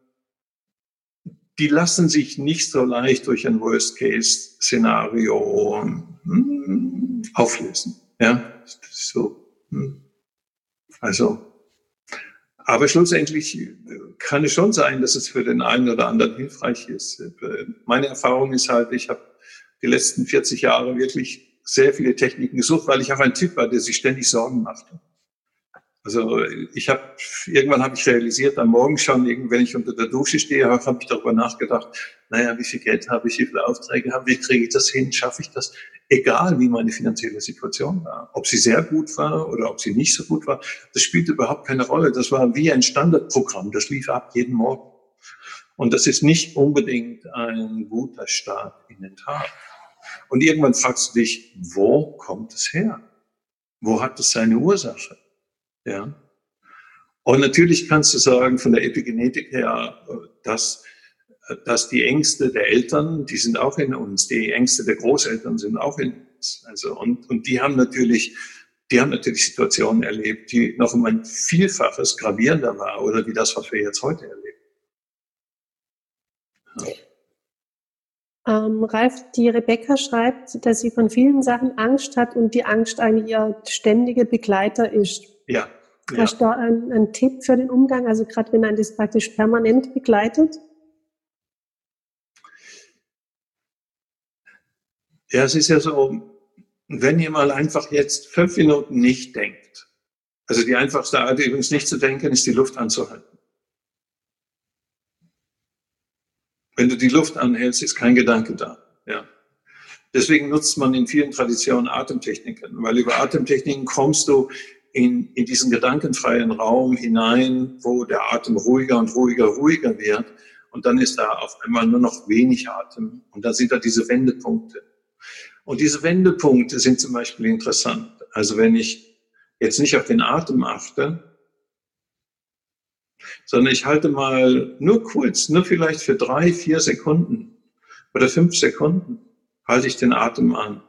S3: die lassen sich nicht so leicht durch ein Worst-Case-Szenario hm, auflösen. Ja, so. Hm. Also aber schlussendlich äh, kann es schon sein, dass es für den einen oder anderen hilfreich ist. Meine Erfahrung ist halt, ich habe die letzten 40 Jahre wirklich sehr viele Techniken gesucht, weil ich auch ein Typ war, der sich ständig Sorgen machte. Also ich habe irgendwann habe ich realisiert, am Morgen schon, wenn ich unter der Dusche stehe, habe ich darüber nachgedacht, naja, wie viel Geld habe ich, wie viele Aufträge habe ich, kriege ich das hin, schaffe ich das? Egal wie meine finanzielle Situation war, ob sie sehr gut war oder ob sie nicht so gut war, das spielte überhaupt keine Rolle. Das war wie ein Standardprogramm, das lief ab jeden Morgen. Und das ist nicht unbedingt ein guter Start in den Tag. Und irgendwann fragst du dich, wo kommt es her? Wo hat es seine Ursache? Ja. Und natürlich kannst du sagen, von der Epigenetik her, dass, dass die Ängste der Eltern, die sind auch in uns, die Ängste der Großeltern sind auch in uns. Also, und, und die haben natürlich, die haben natürlich Situationen erlebt, die noch um ein Vielfaches gravierender war oder wie das, was wir jetzt heute erleben.
S2: Ja. Ähm, Ralf, die Rebecca schreibt, dass sie von vielen Sachen Angst hat und die Angst eigentlich ihr ständiger Begleiter ist.
S3: Ja.
S2: Hast du da einen, einen Tipp für den Umgang, also gerade wenn ein das praktisch permanent begleitet?
S3: Ja, es ist ja so, wenn ihr mal einfach jetzt fünf Minuten nicht denkt, also die einfachste Art übrigens nicht zu denken, ist die Luft anzuhalten. Wenn du die Luft anhältst, ist kein Gedanke da. Ja. Deswegen nutzt man in vielen Traditionen Atemtechniken, weil über Atemtechniken kommst du in, in diesen gedankenfreien Raum hinein, wo der Atem ruhiger und ruhiger, ruhiger wird. Und dann ist da auf einmal nur noch wenig Atem. Und da sind da diese Wendepunkte. Und diese Wendepunkte sind zum Beispiel interessant. Also wenn ich jetzt nicht auf den Atem achte, sondern ich halte mal nur kurz, nur vielleicht für drei, vier Sekunden oder fünf Sekunden, halte ich den Atem an.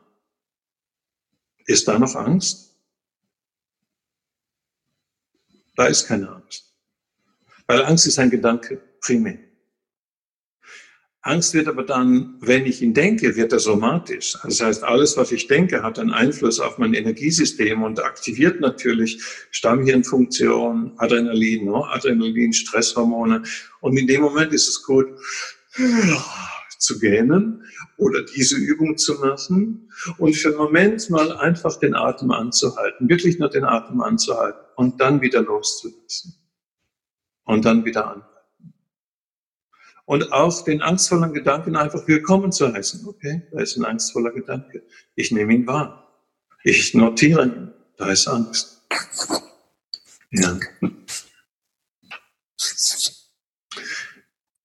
S3: Ist da noch Angst? Da ist keine Angst. Weil Angst ist ein Gedanke, primär. Angst wird aber dann, wenn ich ihn denke, wird er somatisch. Das heißt, alles, was ich denke, hat einen Einfluss auf mein Energiesystem und aktiviert natürlich Stammhirnfunktion, Adrenalin, Adrenalin, Stresshormone. Und in dem Moment ist es gut, zu gähnen oder diese Übung zu machen und für einen Moment mal einfach den Atem anzuhalten, wirklich nur den Atem anzuhalten und dann wieder loszulassen und dann wieder anhalten. Und auch den angstvollen Gedanken einfach willkommen zu heißen. Okay, da ist ein angstvoller Gedanke. Ich nehme ihn wahr. Ich notiere ihn. Da ist Angst. Ja.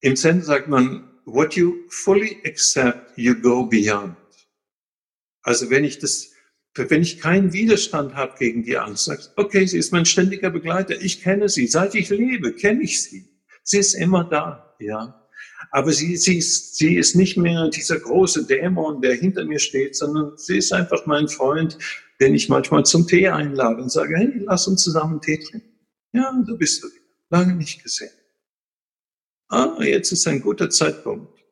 S3: Im Zen sagt man, what you fully accept, you go beyond. Also wenn ich das, wenn ich keinen Widerstand habe gegen die Angst, sagst, okay, sie ist mein ständiger Begleiter, ich kenne sie, seit ich lebe, kenne ich sie. Sie ist immer da, ja. Aber sie, sie, ist, sie ist nicht mehr dieser große Dämon, der hinter mir steht, sondern sie ist einfach mein Freund, den ich manchmal zum Tee einlade und sage, hey, lass uns zusammen Tee trinken. Ja, da bist du wieder. Lange nicht gesehen ah, jetzt ist ein guter Zeitpunkt,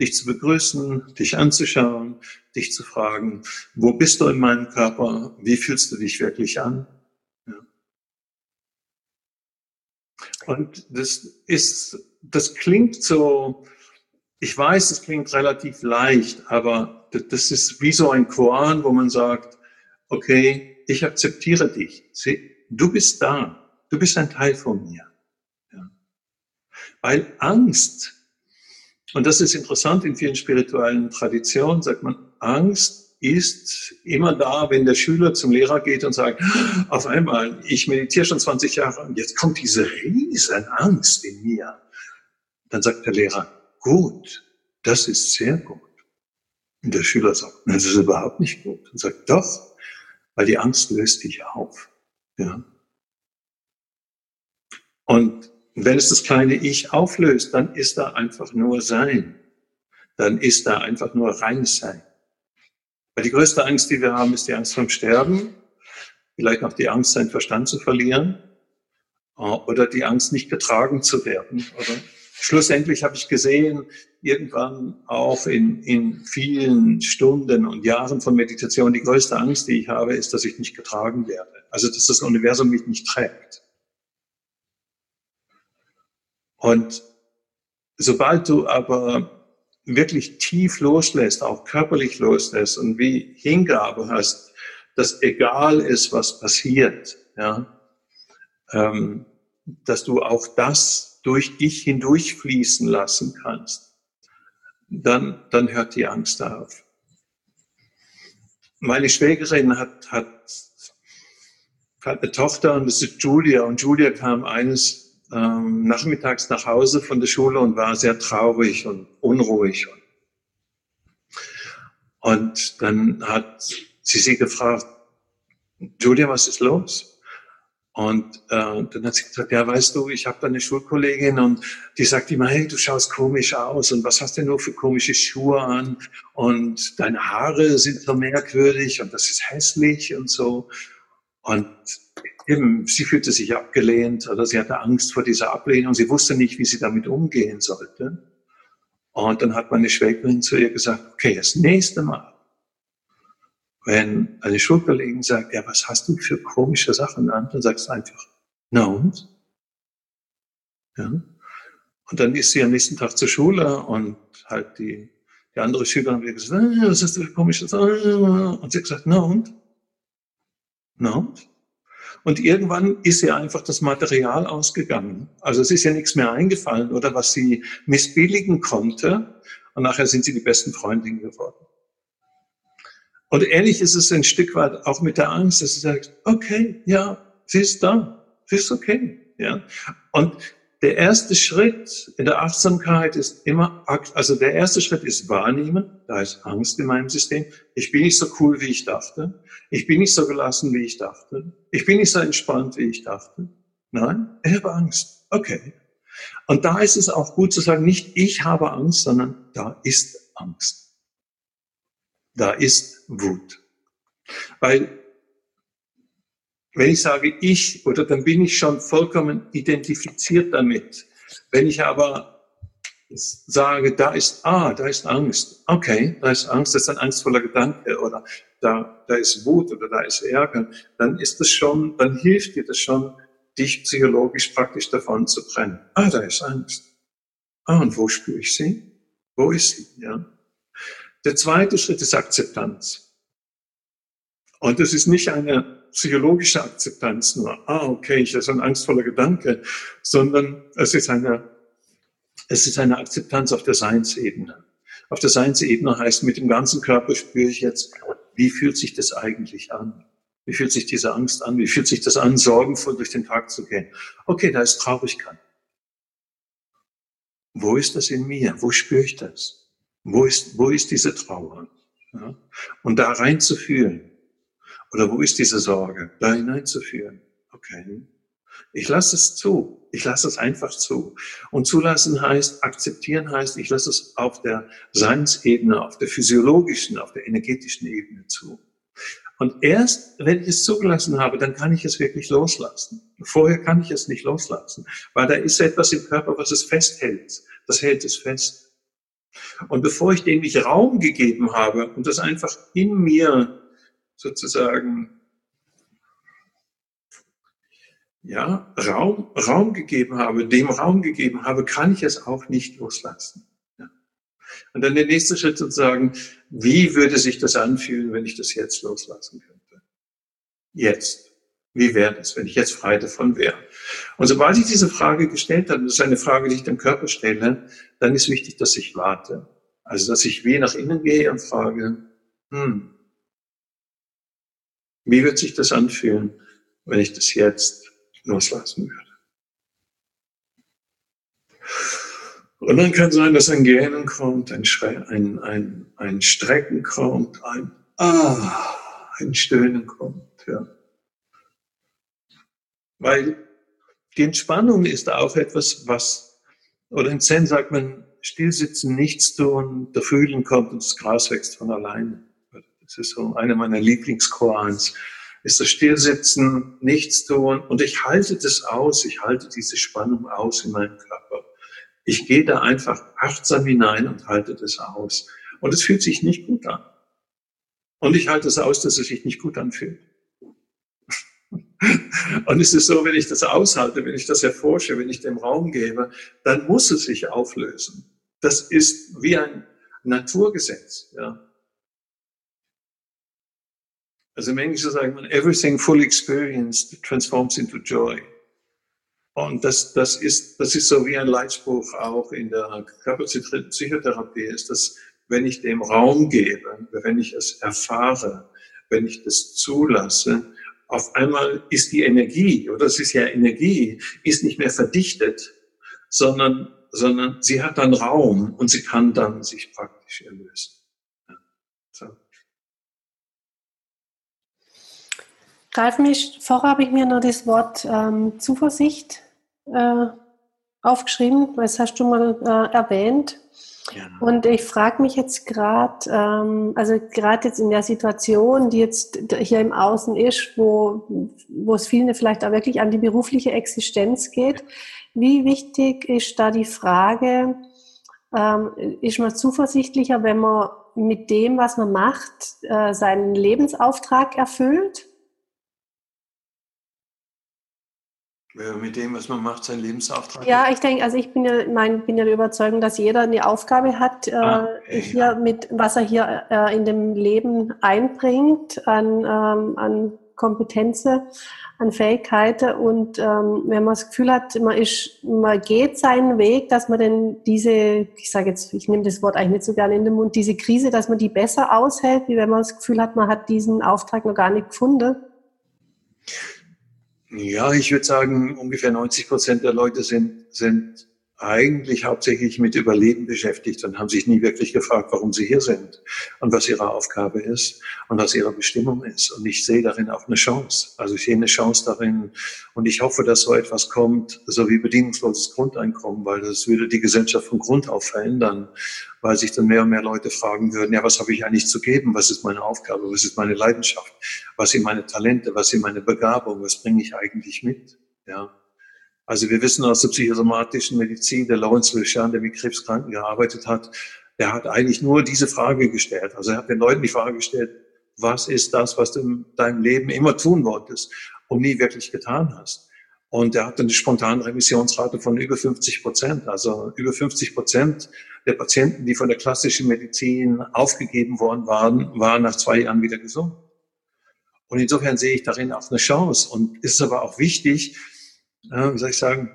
S3: dich zu begrüßen, dich anzuschauen, dich zu fragen, wo bist du in meinem Körper? Wie fühlst du dich wirklich an? Ja. Und das ist, das klingt so, ich weiß, es klingt relativ leicht, aber das ist wie so ein Koran, wo man sagt, okay, ich akzeptiere dich. Du bist da. Du bist ein Teil von mir. Weil Angst, und das ist interessant in vielen spirituellen Traditionen, sagt man, Angst ist immer da, wenn der Schüler zum Lehrer geht und sagt, auf einmal, ich meditiere schon 20 Jahre und jetzt kommt diese riesen Angst in mir. Dann sagt der Lehrer, gut, das ist sehr gut. Und der Schüler sagt, das ist überhaupt nicht gut. Und sagt, doch, weil die Angst löst dich auf. Ja. Und und wenn es das kleine Ich auflöst, dann ist da einfach nur Sein. Dann ist da einfach nur reines Sein. Weil die größte Angst, die wir haben, ist die Angst vom Sterben. Vielleicht noch die Angst, seinen Verstand zu verlieren. Äh, oder die Angst, nicht getragen zu werden. Oder schlussendlich habe ich gesehen, irgendwann auch in, in vielen Stunden und Jahren von Meditation, die größte Angst, die ich habe, ist, dass ich nicht getragen werde. Also, dass das Universum mich nicht trägt. Und sobald du aber wirklich tief loslässt, auch körperlich loslässt und wie Hingabe hast, dass egal ist, was passiert, ja, ähm, dass du auch das durch dich hindurchfließen lassen kannst, dann, dann hört die Angst auf. Meine Schwägerin hat, hat, hat eine Tochter und das ist Julia und Julia kam eines ähm, nachmittags nach Hause von der Schule und war sehr traurig und unruhig. Und dann hat sie sie gefragt, Julia, was ist los? Und äh, dann hat sie gesagt, ja, weißt du, ich habe da eine Schulkollegin und die sagt immer, hey, du schaust komisch aus und was hast du nur für komische Schuhe an und deine Haare sind so merkwürdig und das ist hässlich und so. Und eben, sie fühlte sich abgelehnt oder sie hatte Angst vor dieser Ablehnung. Sie wusste nicht, wie sie damit umgehen sollte. Und dann hat meine Schwägerin zu ihr gesagt, okay, das nächste Mal, wenn eine Schulkollegin sagt, ja, was hast du für komische Sachen an, dann sagst du einfach, na und? Ja. Und dann ist sie am nächsten Tag zur Schule und halt die, die andere Schülerin hat gesagt, ah, was hast du für komische Sachen? Und sie hat gesagt, na und? Na und? Und irgendwann ist ihr einfach das Material ausgegangen. Also es ist ja nichts mehr eingefallen oder was sie missbilligen konnte. Und nachher sind sie die besten Freundinnen geworden. Und ähnlich ist es ein Stück weit auch mit der Angst, dass sie sagt, okay, ja, sie ist da, sie ist okay, ja. Und der erste Schritt in der Achtsamkeit ist immer, also der erste Schritt ist wahrnehmen, da ist Angst in meinem System. Ich bin nicht so cool, wie ich dachte. Ich bin nicht so gelassen, wie ich dachte. Ich bin nicht so entspannt, wie ich dachte. Nein, ich habe Angst. Okay. Und da ist es auch gut zu sagen, nicht ich habe Angst, sondern da ist Angst. Da ist Wut. Weil wenn ich sage ich, oder dann bin ich schon vollkommen identifiziert damit. Wenn ich aber sage, da ist, ah, da ist Angst. Okay, da ist Angst, das ist ein angstvoller Gedanke oder da, da ist Wut oder da ist Ärger, dann ist das schon, dann hilft dir das schon, dich psychologisch praktisch davon zu trennen. Ah, da ist Angst. Ah, und wo spüre ich sie? Wo ist sie? Ja. Der zweite Schritt ist Akzeptanz. Und das ist nicht eine psychologische Akzeptanz nur, ah, okay, ich ist ein angstvoller Gedanke, sondern es ist eine, es ist eine Akzeptanz auf der Seinsebene. Auf der Seinsebene heißt, mit dem ganzen Körper spüre ich jetzt, wie fühlt sich das eigentlich an? Wie fühlt sich diese Angst an? Wie fühlt sich das an, sorgenvoll durch den Tag zu gehen? Okay, da ist Traurigkeit. Wo ist das in mir? Wo spüre ich das? Wo ist, wo ist diese Trauer? Ja? Und da reinzufühlen. Oder wo ist diese Sorge? Da hineinzuführen. Okay. Ich lasse es zu. Ich lasse es einfach zu. Und zulassen heißt, akzeptieren heißt, ich lasse es auf der Seinsebene, auf der physiologischen, auf der energetischen Ebene zu. Und erst, wenn ich es zugelassen habe, dann kann ich es wirklich loslassen. Vorher kann ich es nicht loslassen, weil da ist etwas im Körper, was es festhält. Das hält es fest. Und bevor ich dem nicht Raum gegeben habe und das einfach in mir sozusagen ja, Raum, Raum gegeben habe, dem Raum gegeben habe, kann ich es auch nicht loslassen. Ja. Und dann der nächste Schritt sozusagen, wie würde sich das anfühlen, wenn ich das jetzt loslassen könnte? Jetzt. Wie wäre das, wenn ich jetzt frei davon wäre? Und sobald ich diese Frage gestellt habe, das ist eine Frage, die ich dem Körper stelle, dann ist wichtig, dass ich warte. Also, dass ich wie nach innen gehe und frage, hm, wie wird sich das anfühlen, wenn ich das jetzt loslassen würde? Und dann kann sein, dass ein Gähnen kommt, ein, Schrei, ein, ein, ein Strecken kommt, ein Ah, ein Stöhnen kommt. Ja. Weil die Entspannung ist auch etwas, was, oder im Zen sagt man, stillsitzen, nichts tun, der Frühling kommt und das Gras wächst von alleine. Das ist so eine meiner Lieblingskoans. Ist das Stillsitzen, nichts tun und ich halte das aus. Ich halte diese Spannung aus in meinem Körper. Ich gehe da einfach achtsam hinein und halte das aus. Und es fühlt sich nicht gut an. Und ich halte es aus, dass es sich nicht gut anfühlt. Und es ist so, wenn ich das aushalte, wenn ich das erforsche, wenn ich dem Raum gebe, dann muss es sich auflösen. Das ist wie ein Naturgesetz. Ja. Also im Englischen sagt man, everything fully experienced transforms into joy. Und das, das, ist, das ist so wie ein Leitspruch auch in der Körperpsychotherapie, ist das, wenn ich dem Raum gebe, wenn ich es erfahre, wenn ich das zulasse, auf einmal ist die Energie, oder es ist ja Energie, ist nicht mehr verdichtet, sondern, sondern sie hat dann Raum und sie kann dann sich praktisch erlösen. Ja. So.
S2: Ralf, mich, vorher habe ich mir noch das Wort ähm, Zuversicht äh, aufgeschrieben, das hast du mal äh, erwähnt. Ja. Und ich frage mich jetzt gerade, ähm, also gerade jetzt in der Situation, die jetzt hier im Außen ist, wo, wo es vielen vielleicht auch wirklich an die berufliche Existenz geht, wie wichtig ist da die Frage, ähm, ist man zuversichtlicher, wenn man mit dem, was man macht, äh, seinen Lebensauftrag erfüllt?
S3: Mit dem, was man macht, sein Lebensauftrag?
S2: Ja, ich denke, also ich bin ja, mein, bin ja der Überzeugung, dass jeder eine Aufgabe hat, äh, ah, okay, hier ja. mit, was er hier äh, in dem Leben einbringt, an, ähm, an Kompetenzen, an Fähigkeiten. Und ähm, wenn man das Gefühl hat, man ist, man geht seinen Weg, dass man denn diese, ich sage jetzt, ich nehme das Wort eigentlich nicht so gerne in den Mund, diese Krise, dass man die besser aushält, wie wenn man das Gefühl hat, man hat diesen Auftrag noch gar nicht gefunden.
S3: Ja, ich würde sagen, ungefähr 90 Prozent der Leute sind, sind eigentlich hauptsächlich mit Überleben beschäftigt und haben sich nie wirklich gefragt, warum sie hier sind und was ihre Aufgabe ist und was ihre Bestimmung ist. Und ich sehe darin auch eine Chance. Also ich sehe eine Chance darin und ich hoffe, dass so etwas kommt, so wie bedingungsloses Grundeinkommen, weil das würde die Gesellschaft von Grund auf verändern, weil sich dann mehr und mehr Leute fragen würden, ja, was habe ich eigentlich zu geben? Was ist meine Aufgabe? Was ist meine Leidenschaft? Was sind meine Talente? Was sind meine Begabungen? Was bringe ich eigentlich mit? Ja. Also wir wissen aus der psychosomatischen Medizin, der Lawrence Luchan, der mit Krebskranken gearbeitet hat, der hat eigentlich nur diese Frage gestellt. Also er hat den Leuten die Frage gestellt, was ist das, was du in deinem Leben immer tun wolltest und nie wirklich getan hast? Und er hat eine spontane Remissionsrate von über 50 Prozent. Also über 50 Prozent der Patienten, die von der klassischen Medizin aufgegeben worden waren, waren nach zwei Jahren wieder gesund. Und insofern sehe ich darin auch eine Chance. Und ist aber auch wichtig, äh, wie soll ich sagen,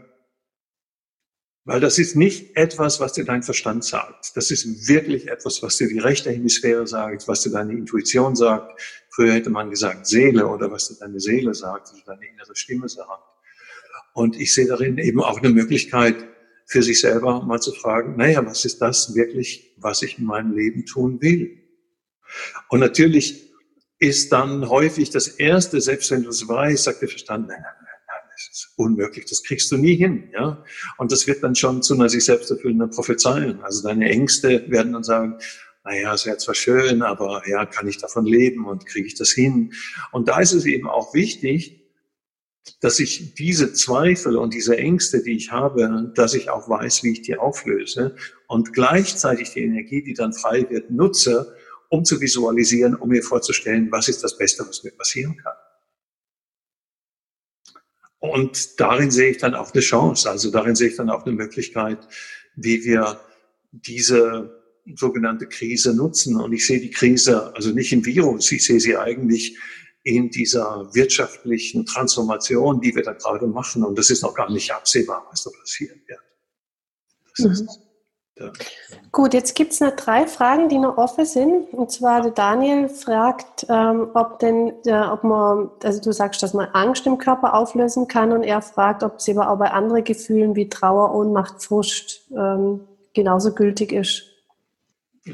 S3: weil das ist nicht etwas, was dir dein Verstand sagt. Das ist wirklich etwas, was dir die rechte Hemisphäre sagt, was dir deine Intuition sagt. Früher hätte man gesagt Seele oder was dir deine Seele sagt, was deine innere Stimme sagt. Und ich sehe darin eben auch eine Möglichkeit für sich selber mal zu fragen, naja, was ist das wirklich, was ich in meinem Leben tun will? Und natürlich ist dann häufig das Erste, selbst wenn du es weißt, sagt der Verstand, nein, nein, ist unmöglich, das kriegst du nie hin, ja. Und das wird dann schon zu einer sich selbst erfüllenden Prophezeiung. Also deine Ängste werden dann sagen, naja, es wäre zwar schön, aber ja, kann ich davon leben und kriege ich das hin? Und da ist es eben auch wichtig, dass ich diese Zweifel und diese Ängste, die ich habe, dass ich auch weiß, wie ich die auflöse und gleichzeitig die Energie, die dann frei wird, nutze, um zu visualisieren, um mir vorzustellen, was ist das Beste, was mir passieren kann. Und darin sehe ich dann auch eine Chance, also darin sehe ich dann auch eine Möglichkeit, wie wir diese sogenannte Krise nutzen. Und ich sehe die Krise also nicht im Virus, ich sehe sie eigentlich in dieser wirtschaftlichen Transformation, die wir da gerade machen. Und das ist noch gar nicht absehbar, was da passieren wird.
S2: Mhm. Ja. Gut, jetzt gibt es noch drei Fragen, die noch offen sind. Und zwar der Daniel fragt, ähm, ob denn, äh, ob man, also du sagst, dass man Angst im Körper auflösen kann und er fragt, ob es aber auch bei anderen Gefühlen wie Trauer, Ohnmacht, Frust ähm, genauso gültig ist.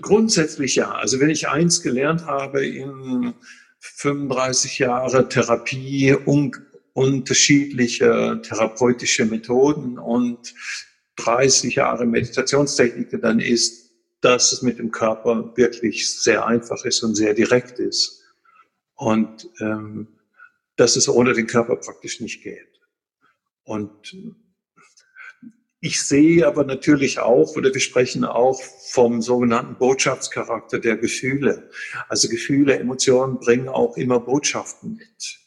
S3: Grundsätzlich ja. Also wenn ich eins gelernt habe in 35 Jahre Therapie, un unterschiedliche therapeutische Methoden und 30 Jahre Meditationstechnik, dann ist, dass es mit dem Körper wirklich sehr einfach ist und sehr direkt ist. Und ähm, dass es ohne den Körper praktisch nicht geht. Und ich sehe aber natürlich auch, oder wir sprechen auch vom sogenannten Botschaftscharakter der Gefühle. Also Gefühle, Emotionen bringen auch immer Botschaften mit.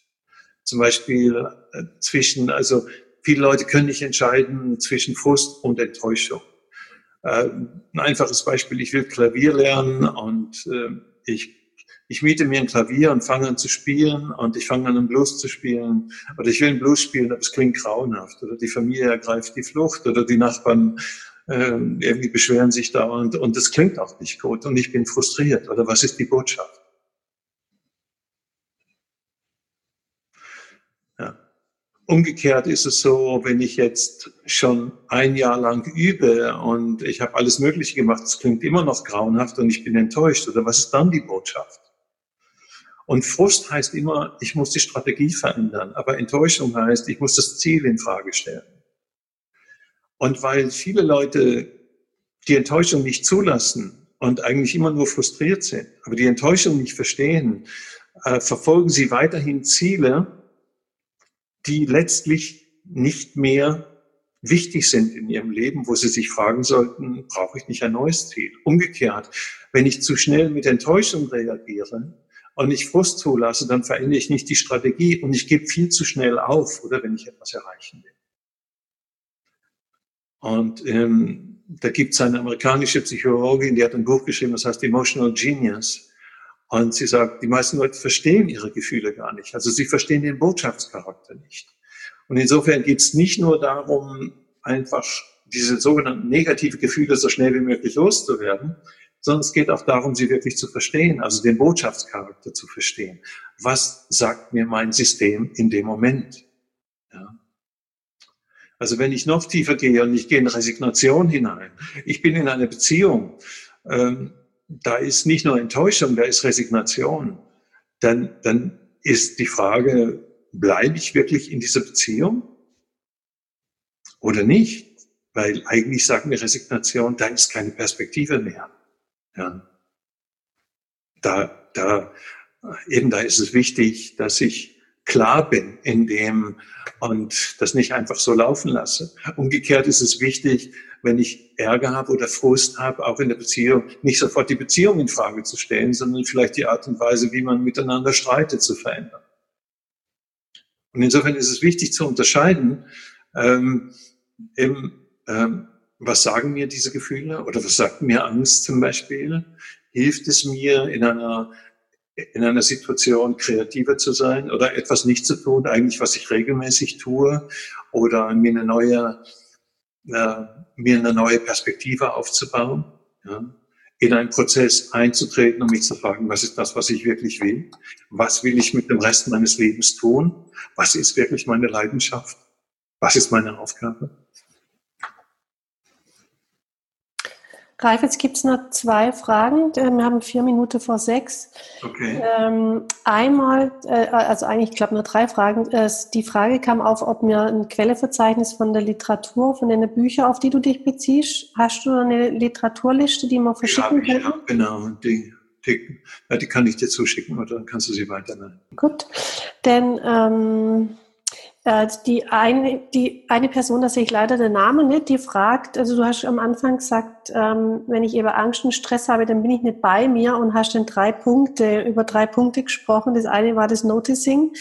S3: Zum Beispiel äh, zwischen, also viele Leute können nicht entscheiden zwischen Frust und Enttäuschung. Äh, ein einfaches Beispiel, ich will Klavier lernen und äh, ich ich miete mir ein Klavier und fange an zu spielen und ich fange an, einen Blues zu spielen. Oder ich will einen Blues spielen, aber es klingt grauenhaft. Oder die Familie ergreift die Flucht oder die Nachbarn äh, irgendwie beschweren sich dauernd und es klingt auch nicht gut und ich bin frustriert. Oder was ist die Botschaft? Umgekehrt ist es so, wenn ich jetzt schon ein Jahr lang übe und ich habe alles Mögliche gemacht, es klingt immer noch grauenhaft und ich bin enttäuscht. Oder was ist dann die Botschaft? Und Frust heißt immer, ich muss die Strategie verändern. Aber Enttäuschung heißt, ich muss das Ziel in Frage stellen. Und weil viele Leute die Enttäuschung nicht zulassen und eigentlich immer nur frustriert sind, aber die Enttäuschung nicht verstehen, äh, verfolgen sie weiterhin Ziele, die letztlich nicht mehr wichtig sind in ihrem Leben, wo sie sich fragen sollten, brauche ich nicht ein neues Ziel? Umgekehrt, wenn ich zu schnell mit Enttäuschung reagiere, und ich Frust zulasse, dann verändere ich nicht die Strategie und ich gebe viel zu schnell auf, oder wenn ich etwas erreichen will. Und ähm, da gibt es eine amerikanische Psychologin, die hat ein Buch geschrieben, das heißt Emotional Genius. Und sie sagt, die meisten Leute verstehen ihre Gefühle gar nicht. Also sie verstehen den Botschaftscharakter nicht. Und insofern geht es nicht nur darum, einfach diese sogenannten negative Gefühle so schnell wie möglich loszuwerden, sondern es geht auch darum, sie wirklich zu verstehen, also den Botschaftscharakter zu verstehen. Was sagt mir mein System in dem Moment? Ja. Also wenn ich noch tiefer gehe und ich gehe in Resignation hinein, ich bin in einer Beziehung, ähm, da ist nicht nur Enttäuschung, da ist Resignation, dann, dann ist die Frage, bleibe ich wirklich in dieser Beziehung oder nicht? Weil eigentlich sagt mir Resignation, da ist keine Perspektive mehr. Ja. Da, da, eben da ist es wichtig, dass ich klar bin in dem und das nicht einfach so laufen lasse. Umgekehrt ist es wichtig, wenn ich Ärger habe oder Frust habe, auch in der Beziehung, nicht sofort die Beziehung in Frage zu stellen, sondern vielleicht die Art und Weise, wie man miteinander streitet, zu verändern. Und insofern ist es wichtig zu unterscheiden, ähm, im, ähm, was sagen mir diese Gefühle oder was sagt mir Angst zum Beispiel? Hilft es mir in einer in einer Situation kreativer zu sein oder etwas nicht zu tun, eigentlich was ich regelmäßig tue, oder mir eine neue, äh, mir eine neue Perspektive aufzubauen, ja? in einen Prozess einzutreten und mich zu fragen, was ist das, was ich wirklich will? Was will ich mit dem Rest meines Lebens tun? Was ist wirklich meine Leidenschaft? Was ist meine Aufgabe?
S2: Ralf, jetzt gibt es noch zwei Fragen. Äh, wir haben vier Minuten vor sechs. Okay. Ähm, einmal, äh, also eigentlich, ich glaube, nur drei Fragen. Äh, die Frage kam auf, ob mir ein Quelleverzeichnis von der Literatur, von den Büchern, auf die du dich beziehst, hast du eine Literaturliste, die man verschicken kann? Ja,
S3: genau. Die, die, die, kann ich dir zuschicken oder dann kannst du sie weiterleiten.
S2: Gut. Denn ähm, äh, die eine, die eine Person, da sehe ich leider den Namen nicht, die fragt, also du hast am Anfang gesagt, ähm, wenn ich über Angst und Stress habe, dann bin ich nicht bei mir und hast dann drei Punkte, über drei Punkte gesprochen. Das eine war das Noticing.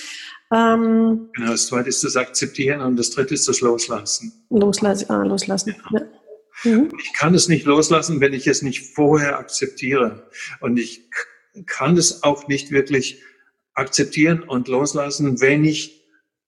S3: Ähm, genau, das zweite ist das Akzeptieren und das dritte ist das Loslassen.
S2: Loslassen, ah, loslassen. Ja. Ja.
S3: Mhm. Ich kann es nicht loslassen, wenn ich es nicht vorher akzeptiere. Und ich kann es auch nicht wirklich akzeptieren und loslassen, wenn ich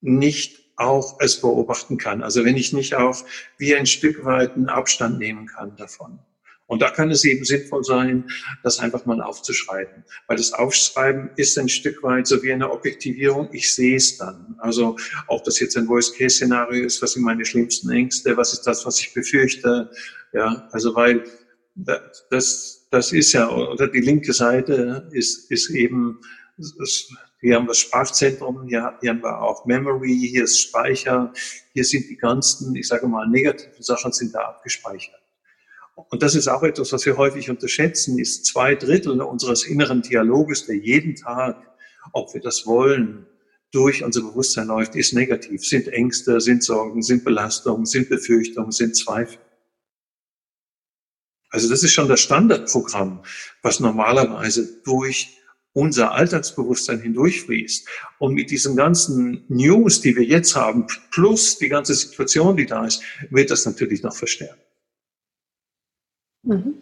S3: nicht auch es beobachten kann. Also wenn ich nicht auch wie ein Stück weit einen Abstand nehmen kann davon. Und da kann es eben sinnvoll sein, das einfach mal aufzuschreiben. Weil das Aufschreiben ist ein Stück weit so wie eine Objektivierung. Ich sehe es dann. Also ob das jetzt ein Worst-Case-Szenario ist, was sind meine schlimmsten Ängste, was ist das, was ich befürchte. Ja, also weil das, das ist ja, oder die linke Seite ist, ist eben, hier haben wir Sprachzentrum, hier, hier haben wir auch Memory, hier ist Speicher, hier sind die ganzen, ich sage mal, negativen Sachen sind da abgespeichert. Und das ist auch etwas, was wir häufig unterschätzen, ist zwei Drittel unseres inneren Dialoges, der jeden Tag, ob wir das wollen, durch unser Bewusstsein läuft, ist negativ. Sind Ängste, sind Sorgen, sind Belastungen, sind Befürchtungen, sind Zweifel. Also das ist schon das Standardprogramm, was normalerweise durch unser Alltagsbewusstsein hindurchfließt. Und mit diesen ganzen News, die wir jetzt haben, plus die ganze Situation, die da ist, wird das natürlich noch verstärkt.
S2: Mhm.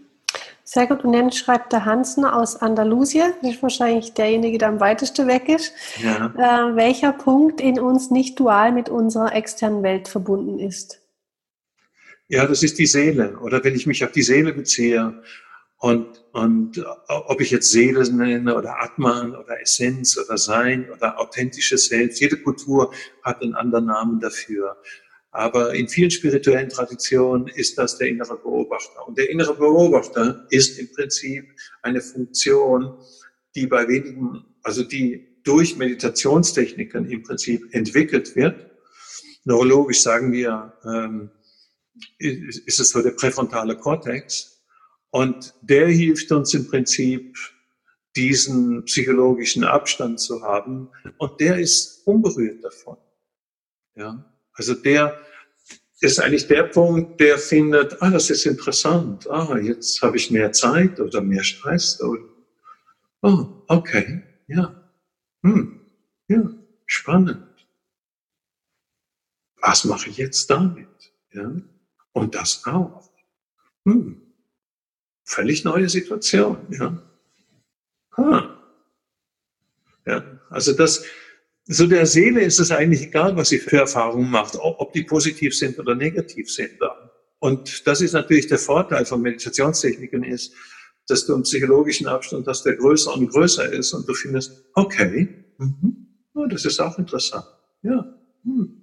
S2: Sehr gut. Und dann schreibt der Hansner aus Andalusien, das ist wahrscheinlich derjenige, der am weitesten weg ist, ja. äh, welcher Punkt in uns nicht dual mit unserer externen Welt verbunden ist.
S3: Ja, das ist die Seele. Oder wenn ich mich auf die Seele beziehe und, und äh, ob ich jetzt Seele nenne oder Atman oder Essenz oder Sein oder authentisches Selbst, jede Kultur hat einen anderen Namen dafür. Aber in vielen spirituellen Traditionen ist das der innere Beobachter. Und der innere Beobachter ist im Prinzip eine Funktion, die bei wenigen, also die durch Meditationstechniken im Prinzip entwickelt wird. Neurologisch sagen wir, ähm, ist es so der präfrontale Kortex. Und der hilft uns im Prinzip, diesen psychologischen Abstand zu haben. Und der ist unberührt davon. Ja, also der ist eigentlich der Punkt, der findet, ah, das ist interessant. Ah, jetzt habe ich mehr Zeit oder mehr Stress. Oder, oh, okay, ja. Hm, ja, spannend. Was mache ich jetzt damit? Ja, und das auch. Hm, völlig neue Situation. Ja. Ah. ja, also das, so der Seele ist es eigentlich egal, was sie für Erfahrungen macht, ob die positiv sind oder negativ sind. Und das ist natürlich der Vorteil von Meditationstechniken ist, dass du einen psychologischen Abstand hast, der größer und größer ist und du findest, okay, mhm, oh, das ist auch interessant. Ja. Hm.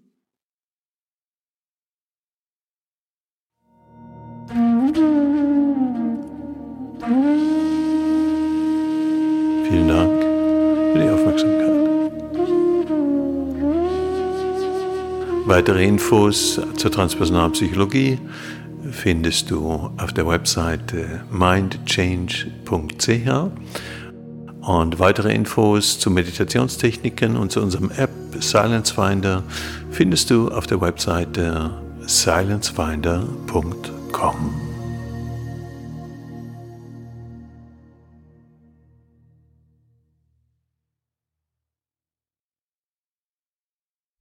S1: Weitere Infos zur transpersonalen Psychologie findest du auf der Webseite mindchange.ch
S3: Und weitere Infos zu Meditationstechniken und zu unserem App Silence Finder findest du auf der Webseite silencefinder.com.